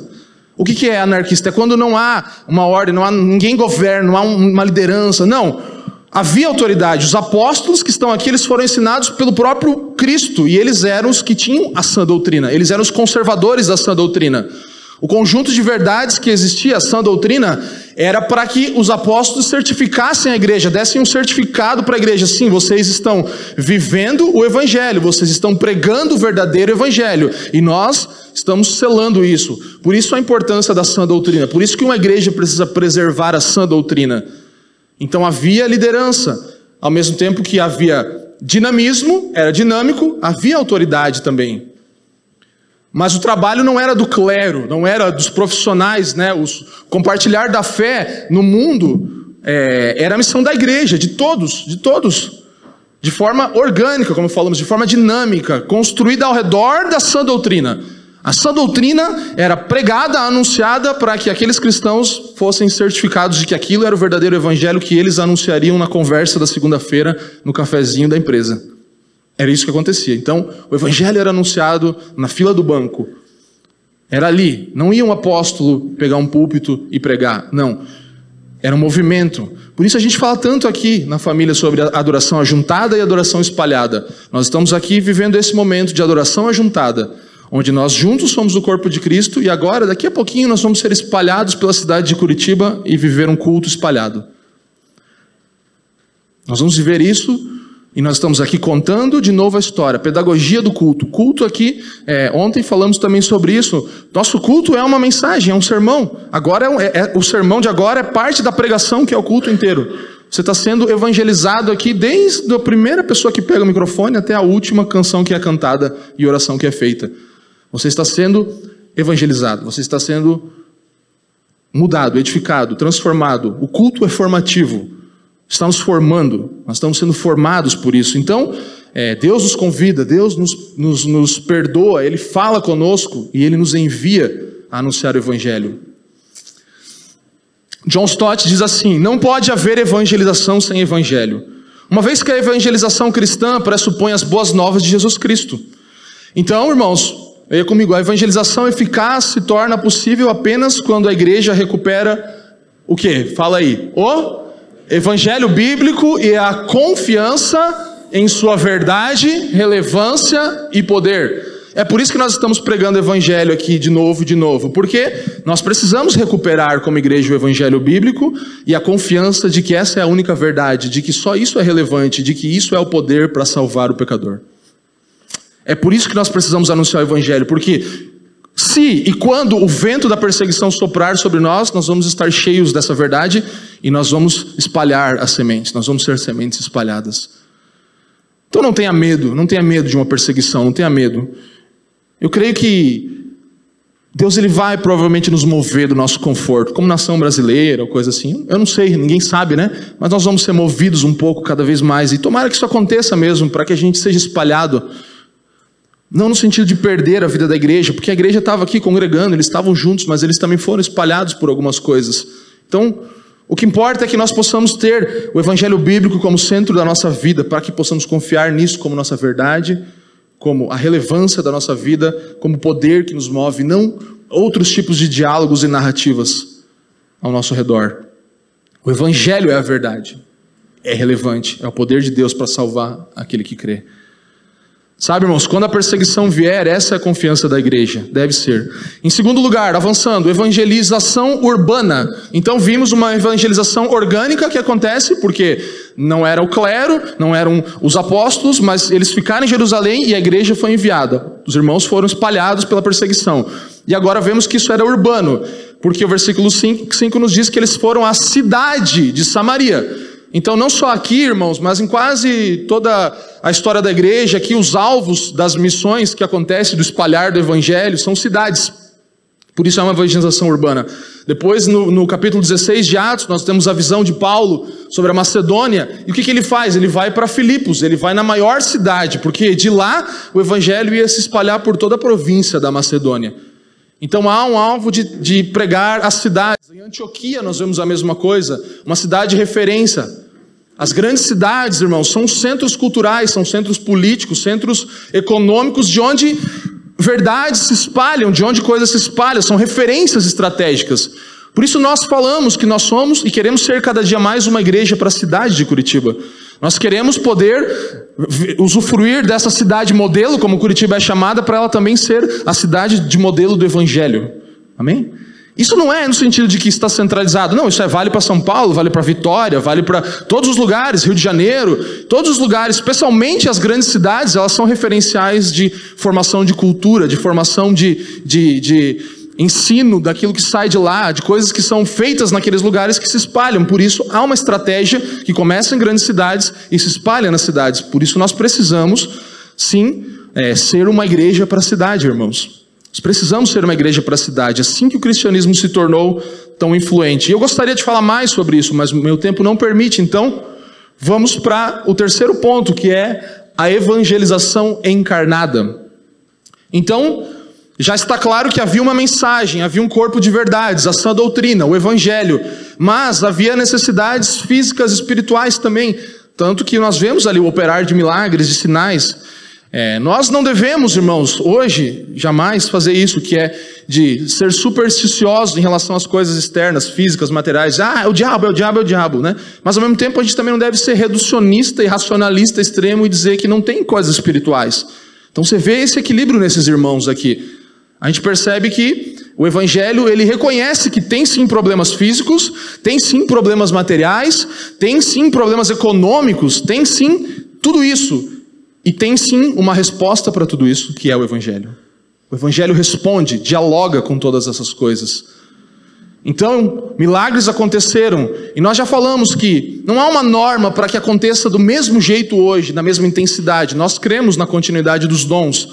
O que, que é anarquista? É quando não há uma ordem, não há ninguém governa, não há uma liderança. Não. Havia autoridade. Os apóstolos que estão aqui, eles foram ensinados pelo próprio Cristo. E eles eram os que tinham a sã doutrina. Eles eram os conservadores da sã doutrina. O conjunto de verdades que existia, a sã doutrina, era para que os apóstolos certificassem a igreja, dessem um certificado para a igreja. Sim, vocês estão vivendo o evangelho, vocês estão pregando o verdadeiro evangelho. E nós estamos selando isso. Por isso a importância da sã doutrina. Por isso que uma igreja precisa preservar a sã doutrina. Então havia liderança, ao mesmo tempo que havia dinamismo, era dinâmico, havia autoridade também. Mas o trabalho não era do clero, não era dos profissionais, né? Os, compartilhar da fé no mundo é, era a missão da igreja, de todos, de todos. De forma orgânica, como falamos, de forma dinâmica, construída ao redor da sã doutrina. A sã doutrina era pregada, anunciada para que aqueles cristãos fossem certificados de que aquilo era o verdadeiro evangelho que eles anunciariam na conversa da segunda-feira no cafezinho da empresa. Era isso que acontecia. Então, o evangelho era anunciado na fila do banco. Era ali. Não ia um apóstolo pegar um púlpito e pregar. Não. Era um movimento. Por isso a gente fala tanto aqui na família sobre a adoração ajuntada e adoração espalhada. Nós estamos aqui vivendo esse momento de adoração ajuntada onde nós juntos somos o corpo de Cristo e agora, daqui a pouquinho, nós vamos ser espalhados pela cidade de Curitiba e viver um culto espalhado. Nós vamos viver isso e nós estamos aqui contando de novo a história, pedagogia do culto. Culto aqui, é, ontem falamos também sobre isso. Nosso culto é uma mensagem, é um sermão. Agora é, é, é o sermão de agora é parte da pregação que é o culto inteiro. Você está sendo evangelizado aqui desde a primeira pessoa que pega o microfone até a última canção que é cantada e oração que é feita. Você está sendo evangelizado, você está sendo mudado, edificado, transformado. O culto é formativo, está nos formando, nós estamos sendo formados por isso. Então, é, Deus nos convida, Deus nos, nos, nos perdoa, Ele fala conosco e Ele nos envia a anunciar o Evangelho. John Stott diz assim: não pode haver evangelização sem Evangelho. Uma vez que a evangelização cristã pressupõe as boas novas de Jesus Cristo. Então, irmãos, Leia comigo, a evangelização eficaz se torna possível apenas quando a igreja recupera o que? Fala aí. O evangelho bíblico e a confiança em sua verdade, relevância e poder. É por isso que nós estamos pregando o evangelho aqui de novo e de novo, porque nós precisamos recuperar como igreja o evangelho bíblico e a confiança de que essa é a única verdade, de que só isso é relevante, de que isso é o poder para salvar o pecador. É por isso que nós precisamos anunciar o Evangelho, porque se e quando o vento da perseguição soprar sobre nós, nós vamos estar cheios dessa verdade e nós vamos espalhar as sementes, nós vamos ser sementes espalhadas. Então não tenha medo, não tenha medo de uma perseguição, não tenha medo. Eu creio que Deus ele vai provavelmente nos mover do nosso conforto, como nação brasileira ou coisa assim. Eu não sei, ninguém sabe, né? Mas nós vamos ser movidos um pouco cada vez mais e tomara que isso aconteça mesmo, para que a gente seja espalhado não no sentido de perder a vida da igreja, porque a igreja estava aqui congregando, eles estavam juntos, mas eles também foram espalhados por algumas coisas. Então, o que importa é que nós possamos ter o evangelho bíblico como centro da nossa vida, para que possamos confiar nisso como nossa verdade, como a relevância da nossa vida, como poder que nos move, não outros tipos de diálogos e narrativas ao nosso redor. O evangelho é a verdade, é relevante, é o poder de Deus para salvar aquele que crê. Sabe, irmãos, quando a perseguição vier, essa é a confiança da igreja, deve ser. Em segundo lugar, avançando, evangelização urbana. Então vimos uma evangelização orgânica que acontece porque não era o clero, não eram os apóstolos, mas eles ficaram em Jerusalém e a igreja foi enviada. Os irmãos foram espalhados pela perseguição. E agora vemos que isso era urbano, porque o versículo 5, 5 nos diz que eles foram à cidade de Samaria. Então, não só aqui, irmãos, mas em quase toda a história da igreja, aqui os alvos das missões que acontecem do espalhar do evangelho são cidades. Por isso é uma evangelização urbana. Depois, no, no, capítulo 16 de Atos, nós temos a visão de Paulo sobre a Macedônia. E o que, que ele faz? Ele vai para Filipos, ele vai na maior cidade, porque de lá o evangelho ia se espalhar por toda a província da Macedônia. Então há um alvo de, de pregar as cidades. Em Antioquia nós vemos a mesma coisa, uma cidade de referência. As grandes cidades, irmãos, são centros culturais, são centros políticos, centros econômicos, de onde verdades se espalham, de onde coisas se espalham, são referências estratégicas. Por isso nós falamos que nós somos e queremos ser cada dia mais uma igreja para a cidade de Curitiba. Nós queremos poder usufruir dessa cidade modelo, como Curitiba é chamada, para ela também ser a cidade de modelo do Evangelho. Amém? Isso não é no sentido de que está centralizado, não, isso é vale para São Paulo, vale para Vitória, vale para todos os lugares, Rio de Janeiro, todos os lugares, especialmente as grandes cidades, elas são referenciais de formação de cultura, de formação de, de, de ensino daquilo que sai de lá, de coisas que são feitas naqueles lugares que se espalham. Por isso, há uma estratégia que começa em grandes cidades e se espalha nas cidades. Por isso, nós precisamos, sim, é, ser uma igreja para a cidade, irmãos. Nós precisamos ser uma igreja para a cidade, assim que o cristianismo se tornou tão influente. E eu gostaria de falar mais sobre isso, mas meu tempo não permite, então vamos para o terceiro ponto, que é a evangelização encarnada. Então, já está claro que havia uma mensagem, havia um corpo de verdades, a sã doutrina, o evangelho, mas havia necessidades físicas e espirituais também, tanto que nós vemos ali o operar de milagres, de sinais. É, nós não devemos, irmãos, hoje, jamais fazer isso, que é de ser supersticiosos em relação às coisas externas, físicas, materiais. Ah, é o diabo, é o diabo, é o diabo, né? Mas ao mesmo tempo a gente também não deve ser reducionista e racionalista extremo e dizer que não tem coisas espirituais. Então você vê esse equilíbrio nesses irmãos aqui. A gente percebe que o evangelho, ele reconhece que tem sim problemas físicos, tem sim problemas materiais, tem sim problemas econômicos, tem sim tudo isso. E tem sim uma resposta para tudo isso, que é o evangelho. O evangelho responde, dialoga com todas essas coisas. Então, milagres aconteceram, e nós já falamos que não há uma norma para que aconteça do mesmo jeito hoje, na mesma intensidade. Nós cremos na continuidade dos dons.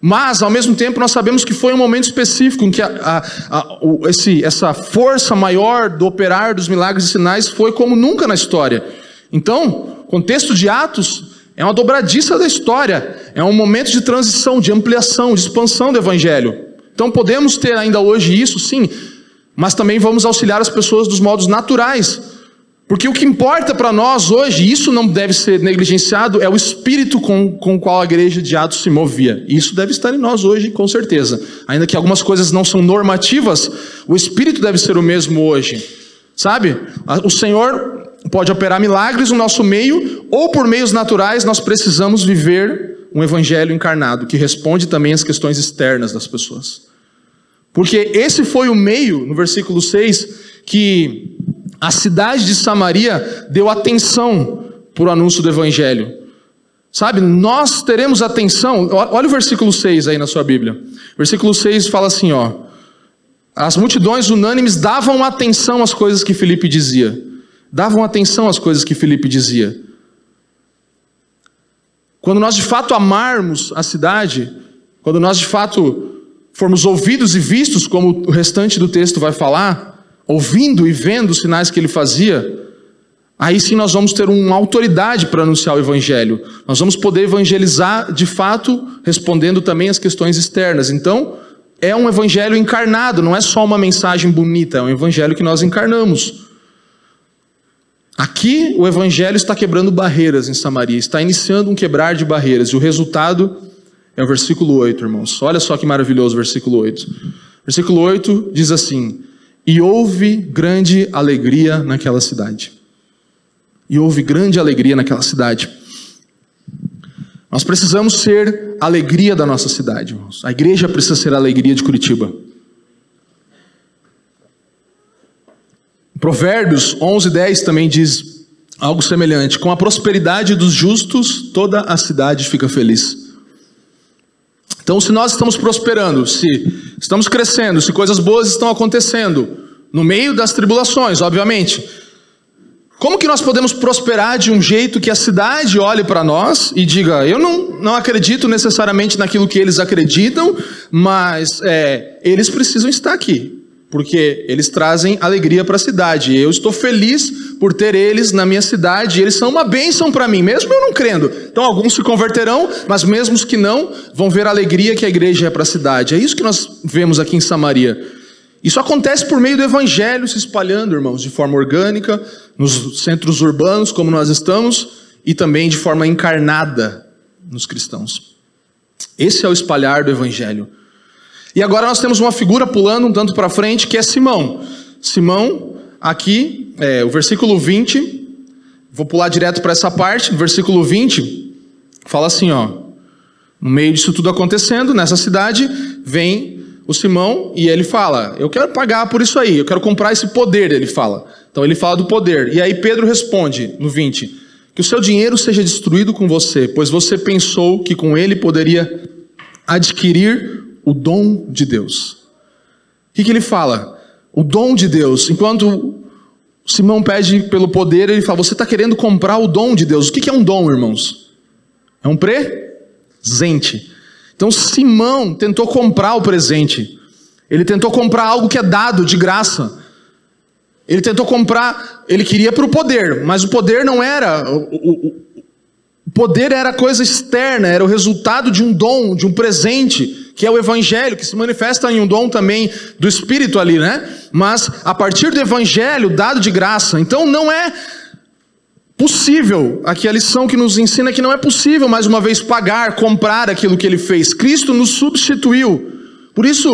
Mas, ao mesmo tempo, nós sabemos que foi um momento específico em que a, a, a, o, esse, essa força maior do operar dos milagres e sinais foi como nunca na história. Então, contexto de Atos é uma dobradiça da história, é um momento de transição, de ampliação, de expansão do Evangelho. Então, podemos ter ainda hoje isso, sim, mas também vamos auxiliar as pessoas dos modos naturais porque o que importa para nós hoje, isso não deve ser negligenciado, é o espírito com, com o qual a igreja de Atos se movia. Isso deve estar em nós hoje, com certeza. Ainda que algumas coisas não são normativas, o espírito deve ser o mesmo hoje. Sabe? O Senhor pode operar milagres no nosso meio, ou por meios naturais nós precisamos viver um evangelho encarnado, que responde também às questões externas das pessoas. Porque esse foi o meio, no versículo 6, que a cidade de Samaria deu atenção para o anúncio do Evangelho. Sabe, nós teremos atenção. Olha o versículo 6 aí na sua Bíblia. Versículo 6 fala assim: ó. As multidões unânimes davam atenção às coisas que Felipe dizia. Davam atenção às coisas que Felipe dizia. Quando nós de fato amarmos a cidade, quando nós de fato formos ouvidos e vistos, como o restante do texto vai falar, ouvindo e vendo os sinais que ele fazia, aí sim nós vamos ter uma autoridade para anunciar o evangelho. Nós vamos poder evangelizar de fato, respondendo também às questões externas. Então, é um evangelho encarnado, não é só uma mensagem bonita, é um evangelho que nós encarnamos. Aqui o evangelho está quebrando barreiras em Samaria, está iniciando um quebrar de barreiras, e o resultado é o versículo 8, irmãos. Olha só que maravilhoso o versículo 8. Versículo 8 diz assim: e houve grande alegria naquela cidade. E houve grande alegria naquela cidade. Nós precisamos ser a alegria da nossa cidade, irmãos. A igreja precisa ser a alegria de Curitiba. Provérbios 11, 10 também diz algo semelhante. Com a prosperidade dos justos, toda a cidade fica feliz. Então, se nós estamos prosperando, se estamos crescendo, se coisas boas estão acontecendo, no meio das tribulações, obviamente, como que nós podemos prosperar de um jeito que a cidade olhe para nós e diga: eu não, não acredito necessariamente naquilo que eles acreditam, mas é, eles precisam estar aqui porque eles trazem alegria para a cidade. Eu estou feliz por ter eles na minha cidade. Eles são uma bênção para mim, mesmo eu não crendo. Então alguns se converterão, mas mesmo os que não vão ver a alegria que a igreja é para a cidade. É isso que nós vemos aqui em Samaria. Isso acontece por meio do evangelho se espalhando, irmãos, de forma orgânica, nos centros urbanos, como nós estamos, e também de forma encarnada nos cristãos. Esse é o espalhar do evangelho. E agora nós temos uma figura pulando um tanto para frente, que é Simão. Simão, aqui, é, o versículo 20, vou pular direto para essa parte, versículo 20, fala assim, ó. No meio disso tudo acontecendo, nessa cidade, vem o Simão e ele fala: Eu quero pagar por isso aí, eu quero comprar esse poder, ele fala. Então ele fala do poder. E aí Pedro responde, no 20: Que o seu dinheiro seja destruído com você, pois você pensou que com ele poderia adquirir o dom de Deus. O que, que ele fala? O dom de Deus. Enquanto Simão pede pelo poder, ele fala: Você está querendo comprar o dom de Deus. O que, que é um dom, irmãos? É um presente. Então Simão tentou comprar o presente. Ele tentou comprar algo que é dado de graça. Ele tentou comprar, ele queria para o poder, mas o poder não era. O, o, o poder era coisa externa, era o resultado de um dom, de um presente que é o evangelho, que se manifesta em um dom também do Espírito ali, né? Mas a partir do evangelho dado de graça. Então não é possível, aqui a lição que nos ensina é que não é possível mais uma vez pagar, comprar aquilo que ele fez. Cristo nos substituiu. Por isso,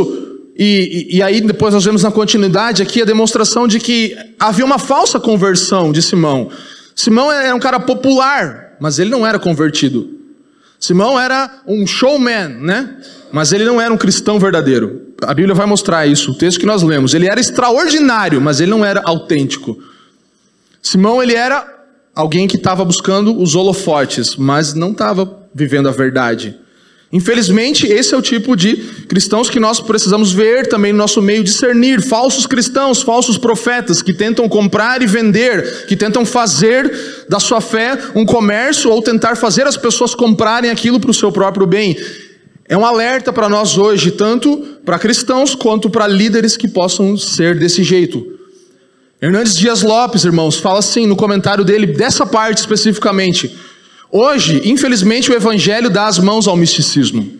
e, e, e, aí depois nós vemos na continuidade aqui a demonstração de que havia uma falsa conversão de Simão. Simão era um cara popular, mas ele não era convertido. Simão era um showman, né? mas ele não era um cristão verdadeiro. A Bíblia vai mostrar isso, o texto que nós lemos. Ele era extraordinário, mas ele não era autêntico. Simão, ele era alguém que estava buscando os holofotes, mas não estava vivendo a verdade. Infelizmente, esse é o tipo de cristãos que nós precisamos ver também no nosso meio, discernir falsos cristãos, falsos profetas que tentam comprar e vender, que tentam fazer da sua fé um comércio ou tentar fazer as pessoas comprarem aquilo para o seu próprio bem. É um alerta para nós hoje, tanto para cristãos quanto para líderes que possam ser desse jeito. Hernandes Dias Lopes, irmãos, fala assim no comentário dele, dessa parte especificamente. Hoje, infelizmente, o evangelho dá as mãos ao misticismo.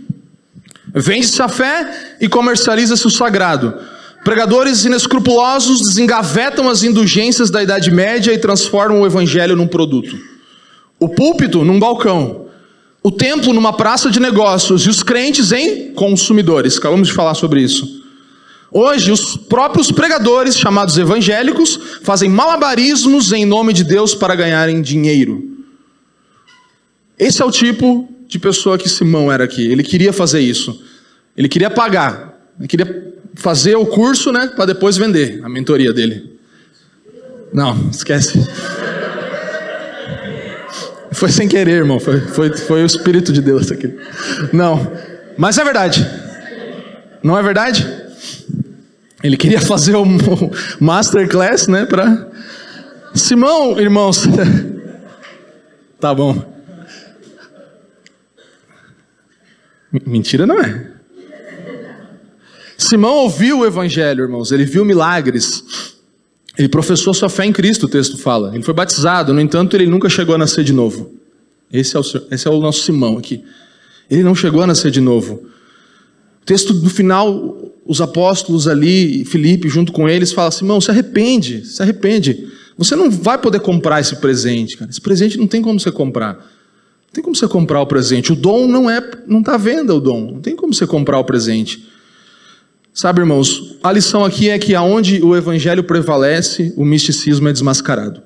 Vende-se a fé e comercializa-se o sagrado. Pregadores inescrupulosos desengavetam as indulgências da Idade Média e transformam o evangelho num produto. O púlpito num balcão o templo numa praça de negócios e os crentes em consumidores. Acabamos de falar sobre isso. Hoje, os próprios pregadores, chamados evangélicos, fazem malabarismos em nome de Deus para ganharem dinheiro. Esse é o tipo de pessoa que Simão era aqui. Ele queria fazer isso. Ele queria pagar. Ele queria fazer o curso, né, para depois vender a mentoria dele. Não, esquece. Foi sem querer, irmão. Foi, foi, foi o Espírito de Deus aqui. Não. Mas é verdade. Não é verdade? Ele queria fazer o masterclass, né? Para Simão, irmãos. tá bom. Mentira não é. Simão ouviu o evangelho, irmãos. Ele viu milagres. Ele professou sua fé em Cristo, o texto fala. Ele foi batizado, no entanto, ele nunca chegou a nascer de novo. Esse é o, esse é o nosso Simão aqui. Ele não chegou a nascer de novo. O texto no final, os apóstolos ali, Filipe, junto com eles, fala: Simão, se arrepende, se arrepende. Você não vai poder comprar esse presente, cara. Esse presente não tem como você comprar. Não tem como você comprar o presente. O dom não é, não está à venda o dom. Não tem como você comprar o presente. Sabe, irmãos, a lição aqui é que aonde o evangelho prevalece, o misticismo é desmascarado.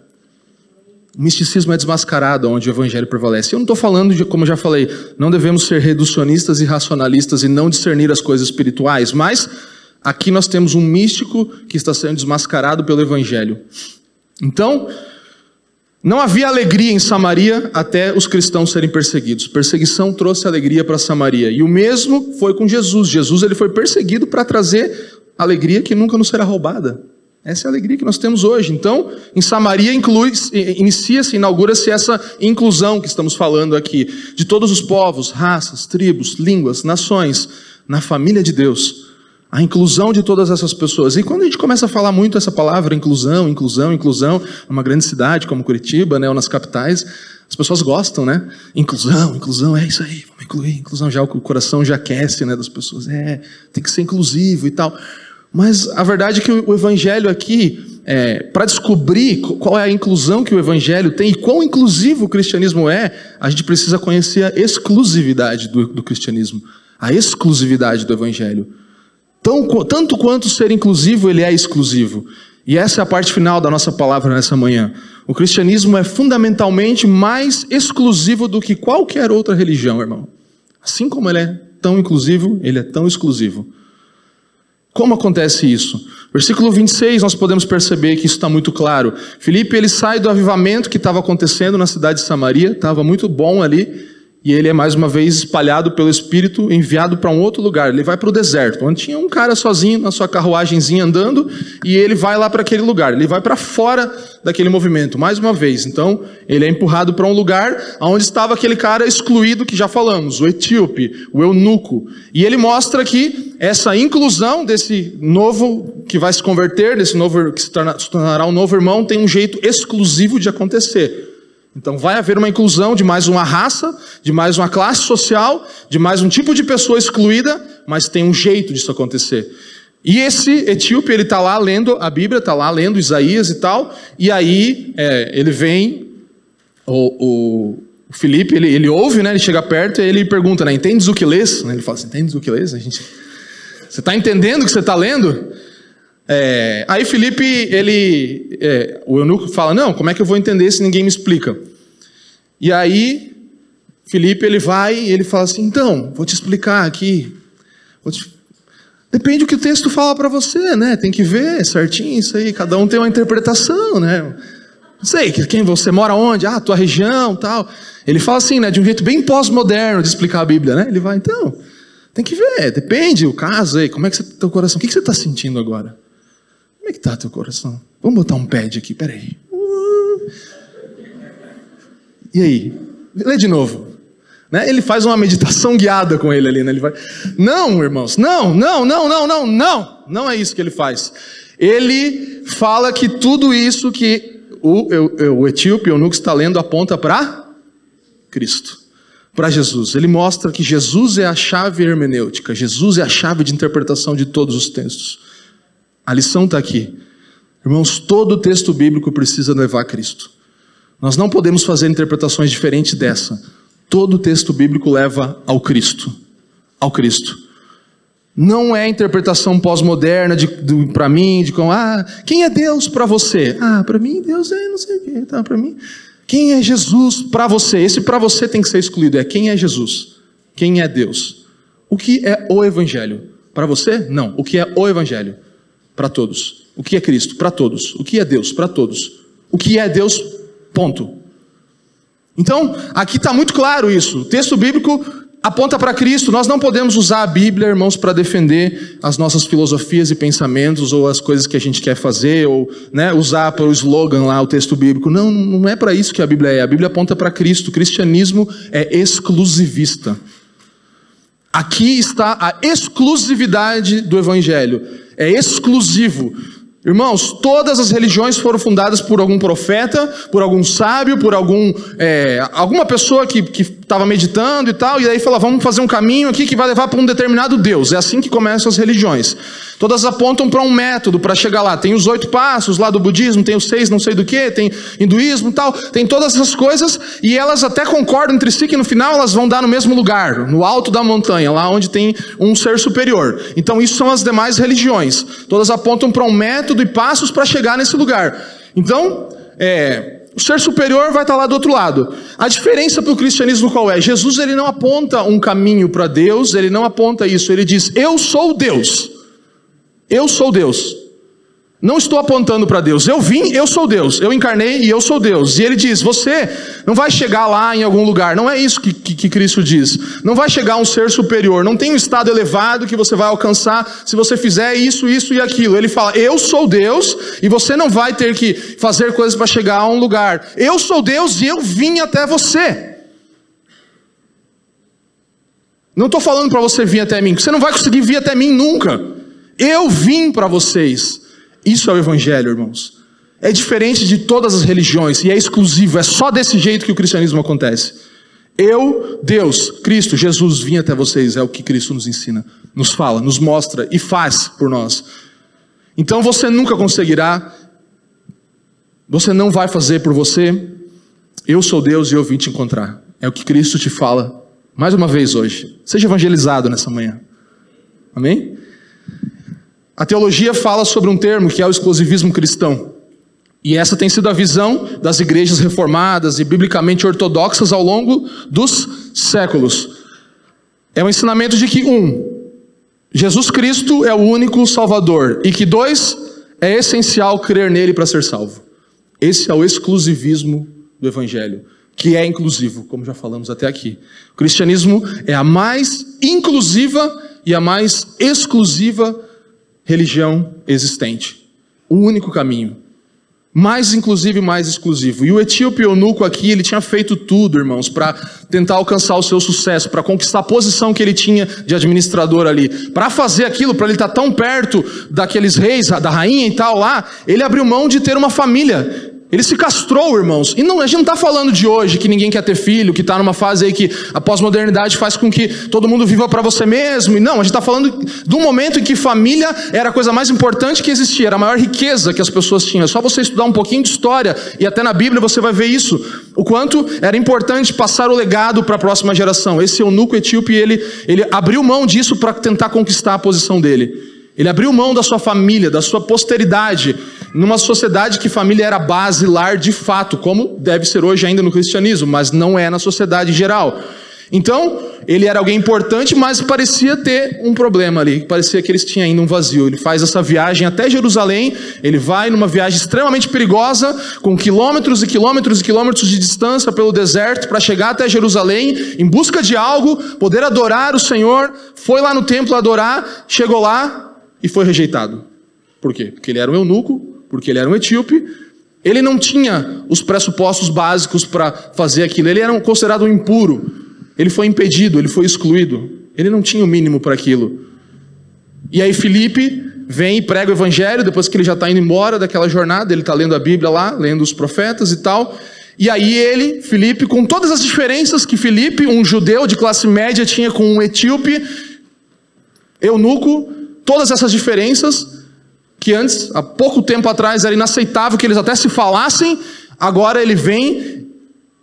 O misticismo é desmascarado onde o evangelho prevalece. Eu não estou falando de, como já falei, não devemos ser reducionistas e racionalistas e não discernir as coisas espirituais, mas aqui nós temos um místico que está sendo desmascarado pelo evangelho. Então, não havia alegria em Samaria até os cristãos serem perseguidos. Perseguição trouxe alegria para Samaria. E o mesmo foi com Jesus. Jesus ele foi perseguido para trazer alegria que nunca nos será roubada. Essa é a alegria que nós temos hoje. Então, em Samaria inicia-se, inaugura-se essa inclusão que estamos falando aqui, de todos os povos, raças, tribos, línguas, nações, na família de Deus. A inclusão de todas essas pessoas. E quando a gente começa a falar muito essa palavra, inclusão, inclusão, inclusão, numa grande cidade como Curitiba, né, ou nas capitais, as pessoas gostam, né? Inclusão, inclusão, é isso aí, vamos incluir, inclusão já, o coração já aquece, né, das pessoas. É, tem que ser inclusivo e tal. Mas a verdade é que o evangelho aqui, é, para descobrir qual é a inclusão que o evangelho tem e quão inclusivo o cristianismo é, a gente precisa conhecer a exclusividade do, do cristianismo, a exclusividade do evangelho. Tão, tanto quanto ser inclusivo, ele é exclusivo. E essa é a parte final da nossa palavra nessa manhã. O cristianismo é fundamentalmente mais exclusivo do que qualquer outra religião, irmão. Assim como ele é tão inclusivo, ele é tão exclusivo. Como acontece isso? Versículo 26, nós podemos perceber que isso está muito claro. Filipe, ele sai do avivamento que estava acontecendo na cidade de Samaria, estava muito bom ali, e ele é mais uma vez espalhado pelo Espírito, enviado para um outro lugar. Ele vai para o deserto, onde tinha um cara sozinho na sua carruagemzinha andando, e ele vai lá para aquele lugar. Ele vai para fora daquele movimento, mais uma vez. Então, ele é empurrado para um lugar onde estava aquele cara excluído que já falamos, o etíope, o eunuco. E ele mostra que essa inclusão desse novo que vai se converter, desse novo que se, torna, se tornará um novo irmão, tem um jeito exclusivo de acontecer. Então vai haver uma inclusão de mais uma raça, de mais uma classe social, de mais um tipo de pessoa excluída, mas tem um jeito disso acontecer. E esse etíope, ele está lá lendo a Bíblia, está lá lendo Isaías e tal, e aí é, ele vem, o, o, o Felipe, ele, ele, ouve, né, ele chega perto e ele pergunta, né, entendes o que lês? Ele fala assim, entendes o que lês? A gente, você está entendendo o que você está lendo? É, aí Felipe, ele, é, o eunuco fala, não, como é que eu vou entender se ninguém me explica? E aí, Felipe, ele vai e ele fala assim, então, vou te explicar aqui. Te... Depende do que o texto fala para você, né? Tem que ver certinho isso aí, cada um tem uma interpretação, né? Não sei, quem você mora onde? Ah, tua região, tal. Ele fala assim, né, de um jeito bem pós-moderno de explicar a Bíblia, né? Ele vai, então, tem que ver, depende o caso aí, como é que você teu coração, o que, que você está sentindo agora? Como é que está teu coração? Vamos botar um pad aqui, peraí. E aí? Lê de novo. Né? Ele faz uma meditação guiada com ele ali. Né? Ele vai, não, irmãos, não, não, não, não, não, não. Não é isso que ele faz. Ele fala que tudo isso que o, o, o etíope, o eunuco está lendo, aponta para Cristo para Jesus. Ele mostra que Jesus é a chave hermenêutica, Jesus é a chave de interpretação de todos os textos. A lição está aqui. Irmãos, todo texto bíblico precisa levar a Cristo. Nós não podemos fazer interpretações diferentes dessa. Todo texto bíblico leva ao Cristo. Ao Cristo. Não é interpretação pós-moderna de, para mim, de como, ah, quem é Deus para você? Ah, para mim Deus é não sei o quê, tá? Para mim, quem é Jesus para você? Esse para você tem que ser excluído. É quem é Jesus? Quem é Deus? O que é o Evangelho? Para você? Não. O que é o Evangelho? Para todos. O que é Cristo? Para todos. O que é Deus? Para todos. O que é Deus? Ponto. Então, aqui está muito claro isso. O texto bíblico aponta para Cristo. Nós não podemos usar a Bíblia, irmãos, para defender as nossas filosofias e pensamentos ou as coisas que a gente quer fazer ou né, usar para o slogan lá o texto bíblico. Não, não é para isso que a Bíblia é. A Bíblia aponta para Cristo. O cristianismo é exclusivista. Aqui está a exclusividade do Evangelho é exclusivo. Irmãos, todas as religiões foram fundadas por algum profeta, por algum sábio, por algum, é, alguma pessoa que estava meditando e tal, e aí fala, vamos fazer um caminho aqui que vai levar para um determinado Deus. É assim que começam as religiões. Todas apontam para um método para chegar lá. Tem os oito passos lá do budismo, tem os seis não sei do que, tem hinduísmo e tal, tem todas essas coisas, e elas até concordam entre si que no final elas vão dar no mesmo lugar, no alto da montanha, lá onde tem um ser superior. Então isso são as demais religiões. Todas apontam para um método e passos para chegar nesse lugar. Então, é, o ser superior vai estar lá do outro lado. A diferença para o cristianismo qual é? Jesus ele não aponta um caminho para Deus, ele não aponta isso, ele diz: Eu sou Deus. Eu sou Deus. Não estou apontando para Deus. Eu vim, eu sou Deus. Eu encarnei e eu sou Deus. E ele diz: Você não vai chegar lá em algum lugar. Não é isso que, que, que, Cristo diz. Não vai chegar a um ser superior. Não tem um estado elevado que você vai alcançar se você fizer isso, isso e aquilo. Ele fala: Eu sou Deus e você não vai ter que fazer coisas para chegar a um lugar. Eu sou Deus e eu vim até você. Não estou falando para você vir até mim. Você não vai conseguir vir até mim nunca. Eu vim para vocês. Isso é o Evangelho, irmãos. É diferente de todas as religiões e é exclusivo, é só desse jeito que o cristianismo acontece. Eu, Deus, Cristo, Jesus, vim até vocês, é o que Cristo nos ensina, nos fala, nos mostra e faz por nós. Então você nunca conseguirá, você não vai fazer por você. Eu sou Deus e eu vim te encontrar. É o que Cristo te fala mais uma vez hoje. Seja evangelizado nessa manhã. Amém? A teologia fala sobre um termo que é o exclusivismo cristão. E essa tem sido a visão das igrejas reformadas e biblicamente ortodoxas ao longo dos séculos. É o ensinamento de que, um, Jesus Cristo é o único Salvador, e que, dois, é essencial crer nele para ser salvo. Esse é o exclusivismo do Evangelho, que é inclusivo, como já falamos até aqui. O cristianismo é a mais inclusiva e a mais exclusiva religião existente. O único caminho. Mais inclusive, mais exclusivo. E o etíope eunuco aqui, ele tinha feito tudo, irmãos, para tentar alcançar o seu sucesso, para conquistar a posição que ele tinha de administrador ali. Para fazer aquilo, para ele estar tá tão perto daqueles reis, da rainha e tal lá, ele abriu mão de ter uma família. Ele se castrou, irmãos. E não, a gente não está falando de hoje que ninguém quer ter filho, que está numa fase aí que a pós-modernidade faz com que todo mundo viva para você mesmo. E não, a gente está falando do momento em que família era a coisa mais importante que existia, era a maior riqueza que as pessoas tinham. É só você estudar um pouquinho de história e até na Bíblia você vai ver isso. O quanto era importante passar o legado para a próxima geração. Esse eunuco etíope, ele, ele abriu mão disso para tentar conquistar a posição dele. Ele abriu mão da sua família, da sua posteridade numa sociedade que família era base, lar de fato, como deve ser hoje ainda no cristianismo, mas não é na sociedade geral. Então, ele era alguém importante, mas parecia ter um problema ali, parecia que eles tinham ainda um vazio. Ele faz essa viagem até Jerusalém, ele vai numa viagem extremamente perigosa, com quilômetros e quilômetros e quilômetros de distância pelo deserto, para chegar até Jerusalém, em busca de algo, poder adorar o Senhor. Foi lá no templo adorar, chegou lá e foi rejeitado. Por quê? Porque ele era um eunuco, porque ele era um etíope, ele não tinha os pressupostos básicos para fazer aquilo, ele era considerado um impuro, ele foi impedido, ele foi excluído, ele não tinha o mínimo para aquilo. E aí Felipe vem e prega o evangelho, depois que ele já está indo embora daquela jornada, ele está lendo a Bíblia lá, lendo os profetas e tal. E aí ele, Felipe, com todas as diferenças que Felipe, um judeu de classe média, tinha com um etíope, eunuco, todas essas diferenças, que antes, há pouco tempo atrás, era inaceitável que eles até se falassem, agora ele vem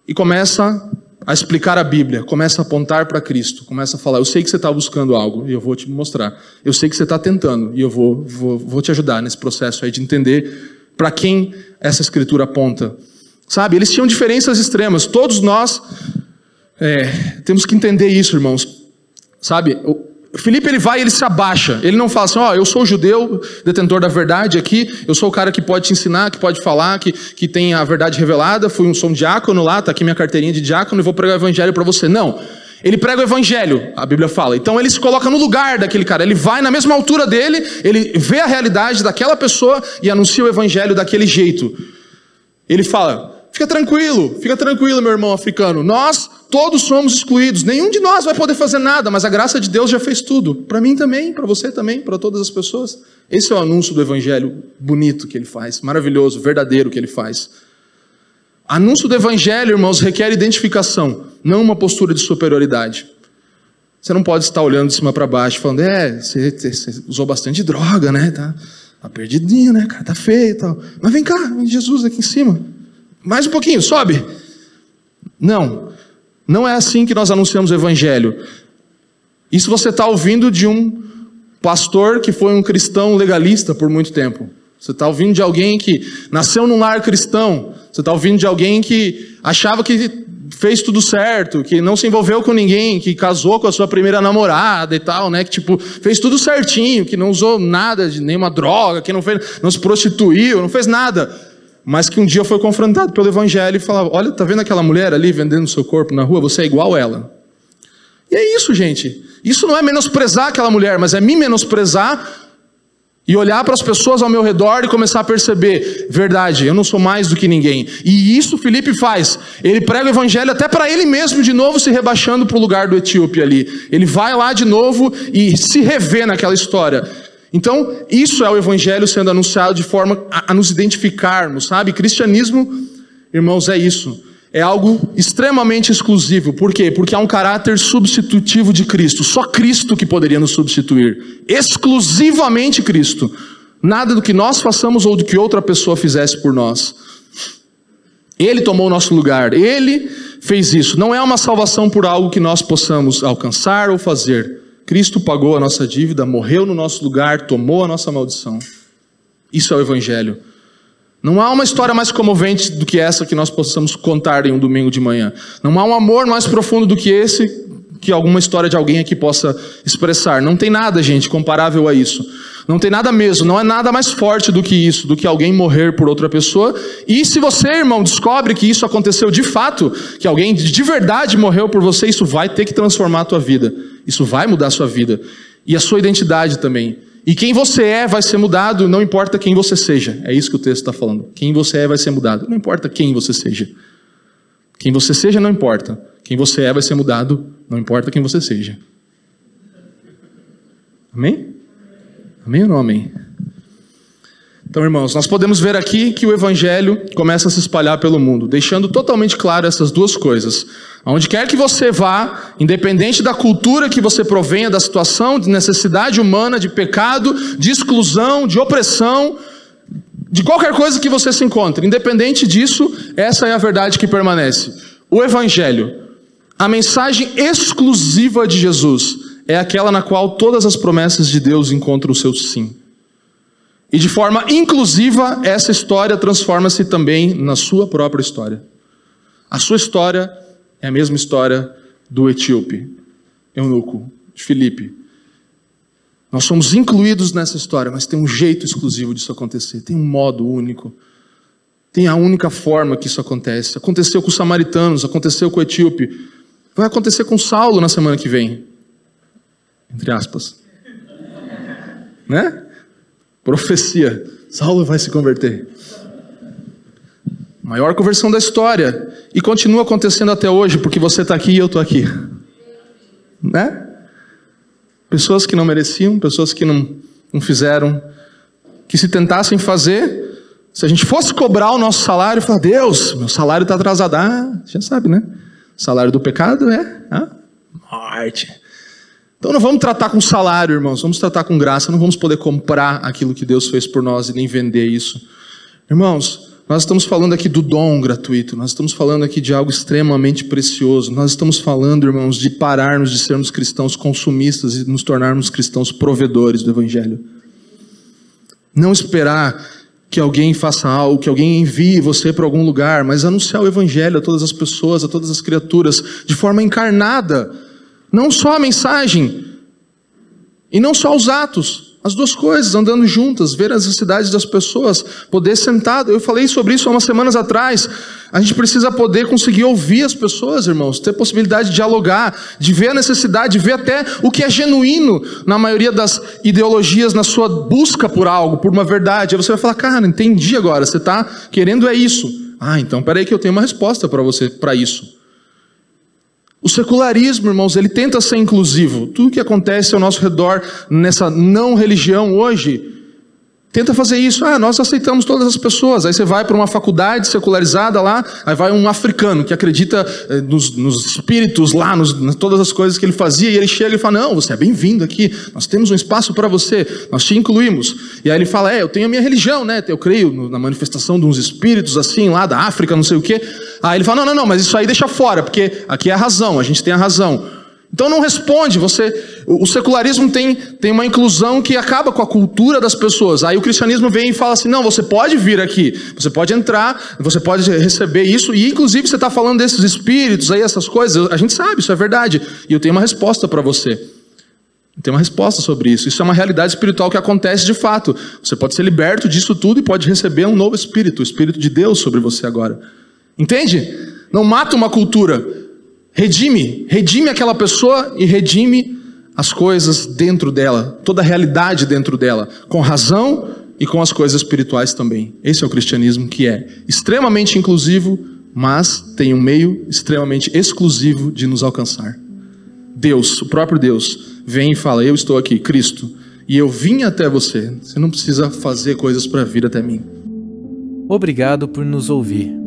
e começa a explicar a Bíblia, começa a apontar para Cristo, começa a falar: Eu sei que você está buscando algo e eu vou te mostrar. Eu sei que você está tentando e eu vou, vou, vou te ajudar nesse processo aí de entender para quem essa escritura aponta. Sabe, eles tinham diferenças extremas, todos nós é, temos que entender isso, irmãos. Sabe, Felipe ele vai ele se abaixa. Ele não fala assim: Ó, oh, eu sou judeu, detentor da verdade aqui, eu sou o cara que pode te ensinar, que pode falar, que, que tem a verdade revelada. Fui um som diácono lá, tá aqui minha carteirinha de diácono e vou pregar o evangelho para você. Não. Ele prega o evangelho, a Bíblia fala. Então ele se coloca no lugar daquele cara. Ele vai na mesma altura dele, ele vê a realidade daquela pessoa e anuncia o evangelho daquele jeito. Ele fala: Fica tranquilo, fica tranquilo, meu irmão africano. Nós todos somos excluídos. Nenhum de nós vai poder fazer nada, mas a graça de Deus já fez tudo. Para mim também, para você também, para todas as pessoas. Esse é o anúncio do evangelho bonito que ele faz, maravilhoso, verdadeiro que ele faz. Anúncio do evangelho, irmãos, requer identificação, não uma postura de superioridade. Você não pode estar olhando de cima para baixo, falando, é, você, você, usou bastante droga, né? Tá, tá perdidinho, né, cara? Tá feio e tal. Mas vem cá, Jesus aqui em cima. Mais um pouquinho, sobe. Não, não é assim que nós anunciamos o Evangelho. Isso você está ouvindo de um pastor que foi um cristão legalista por muito tempo. Você está ouvindo de alguém que nasceu num lar cristão. Você está ouvindo de alguém que achava que fez tudo certo, que não se envolveu com ninguém, que casou com a sua primeira namorada e tal, né? Que tipo, fez tudo certinho, que não usou nada de nenhuma droga, que não fez, não se prostituiu, não fez nada. Mas que um dia foi confrontado pelo evangelho e falava: "Olha, tá vendo aquela mulher ali vendendo seu corpo na rua? Você é igual a ela". E é isso, gente. Isso não é menosprezar aquela mulher, mas é me menosprezar e olhar para as pessoas ao meu redor e começar a perceber, verdade, eu não sou mais do que ninguém. E isso Felipe faz. Ele prega o evangelho até para ele mesmo de novo se rebaixando para o lugar do etíope ali. Ele vai lá de novo e se revê naquela história. Então, isso é o evangelho sendo anunciado de forma a, a nos identificarmos, sabe? Cristianismo, irmãos, é isso é algo extremamente exclusivo. Por quê? Porque há um caráter substitutivo de Cristo. Só Cristo que poderia nos substituir. Exclusivamente Cristo. Nada do que nós façamos ou do que outra pessoa fizesse por nós. Ele tomou o nosso lugar. Ele fez isso. Não é uma salvação por algo que nós possamos alcançar ou fazer. Cristo pagou a nossa dívida, morreu no nosso lugar, tomou a nossa maldição. Isso é o Evangelho. Não há uma história mais comovente do que essa que nós possamos contar em um domingo de manhã. Não há um amor mais profundo do que esse que alguma história de alguém aqui possa expressar. Não tem nada, gente, comparável a isso. Não tem nada mesmo, não é nada mais forte do que isso, do que alguém morrer por outra pessoa. E se você, irmão, descobre que isso aconteceu de fato, que alguém de verdade morreu por você, isso vai ter que transformar a tua vida. Isso vai mudar a sua vida. E a sua identidade também. E quem você é vai ser mudado, não importa quem você seja. É isso que o texto está falando. Quem você é vai ser mudado, não importa quem você seja. Quem você seja não importa. Quem você é vai ser mudado, não importa quem você seja. Amém? Amém ou não amém? Então, irmãos, nós podemos ver aqui que o evangelho começa a se espalhar pelo mundo, deixando totalmente claro essas duas coisas. Aonde quer que você vá, independente da cultura que você provenha, da situação de necessidade humana, de pecado, de exclusão, de opressão, de qualquer coisa que você se encontre, independente disso, essa é a verdade que permanece. O evangelho, a mensagem exclusiva de Jesus, é aquela na qual todas as promessas de Deus encontram o seu sim. E de forma inclusiva, essa história transforma-se também na sua própria história. A sua história é a mesma história do etíope, eunuco, de Filipe. Nós somos incluídos nessa história, mas tem um jeito exclusivo disso acontecer, tem um modo único. Tem a única forma que isso acontece. Aconteceu com os samaritanos, aconteceu com o etíope. Vai acontecer com Saulo na semana que vem. Entre aspas. né? Profecia. Saulo vai se converter. Maior conversão da história. E continua acontecendo até hoje, porque você está aqui e eu estou aqui. Né? Pessoas que não mereciam, pessoas que não, não fizeram, que se tentassem fazer, se a gente fosse cobrar o nosso salário, falar, Deus, meu salário está atrasado. Ah, já sabe, né? Salário do pecado é ah, morte. Então não vamos tratar com salário, irmãos, vamos tratar com graça, não vamos poder comprar aquilo que Deus fez por nós e nem vender isso. Irmãos, nós estamos falando aqui do dom gratuito, nós estamos falando aqui de algo extremamente precioso, nós estamos falando, irmãos, de pararmos de sermos cristãos consumistas e nos tornarmos cristãos provedores do Evangelho. Não esperar que alguém faça algo, que alguém envie você para algum lugar, mas anunciar o Evangelho a todas as pessoas, a todas as criaturas, de forma encarnada não só a mensagem, e não só os atos, as duas coisas, andando juntas, ver as necessidades das pessoas, poder sentado. Eu falei sobre isso há umas semanas atrás. A gente precisa poder conseguir ouvir as pessoas, irmãos, ter possibilidade de dialogar, de ver a necessidade, de ver até o que é genuíno na maioria das ideologias, na sua busca por algo, por uma verdade. Aí você vai falar, cara, entendi agora, você está querendo é isso. Ah, então peraí que eu tenho uma resposta para você para isso. O secularismo, irmãos, ele tenta ser inclusivo. Tudo que acontece ao nosso redor nessa não religião hoje, tenta fazer isso. Ah, nós aceitamos todas as pessoas. Aí você vai para uma faculdade secularizada lá, aí vai um africano que acredita eh, nos, nos, espíritos lá, nos, nas todas as coisas que ele fazia, e ele chega e fala: Não, você é bem-vindo aqui, nós temos um espaço para você, nós te incluímos. E aí ele fala: É, eu tenho a minha religião, né? Eu creio na manifestação de uns espíritos assim lá da África, não sei o quê. Aí ele fala: Não, não, não, mas isso aí deixa fora, porque aqui é a razão, a gente tem a razão. Então não responde, você, o secularismo tem, tem uma inclusão que acaba com a cultura das pessoas. Aí o cristianismo vem e fala assim: não, você pode vir aqui, você pode entrar, você pode receber isso, e inclusive você está falando desses espíritos aí, essas coisas, a gente sabe, isso é verdade. E eu tenho uma resposta para você. Eu tenho uma resposta sobre isso. Isso é uma realidade espiritual que acontece de fato. Você pode ser liberto disso tudo e pode receber um novo espírito, o espírito de Deus sobre você agora. Entende? Não mata uma cultura. Redime, redime aquela pessoa e redime as coisas dentro dela, toda a realidade dentro dela, com razão e com as coisas espirituais também. Esse é o cristianismo que é extremamente inclusivo, mas tem um meio extremamente exclusivo de nos alcançar. Deus, o próprio Deus, vem e fala: Eu estou aqui, Cristo, e eu vim até você. Você não precisa fazer coisas para vir até mim. Obrigado por nos ouvir.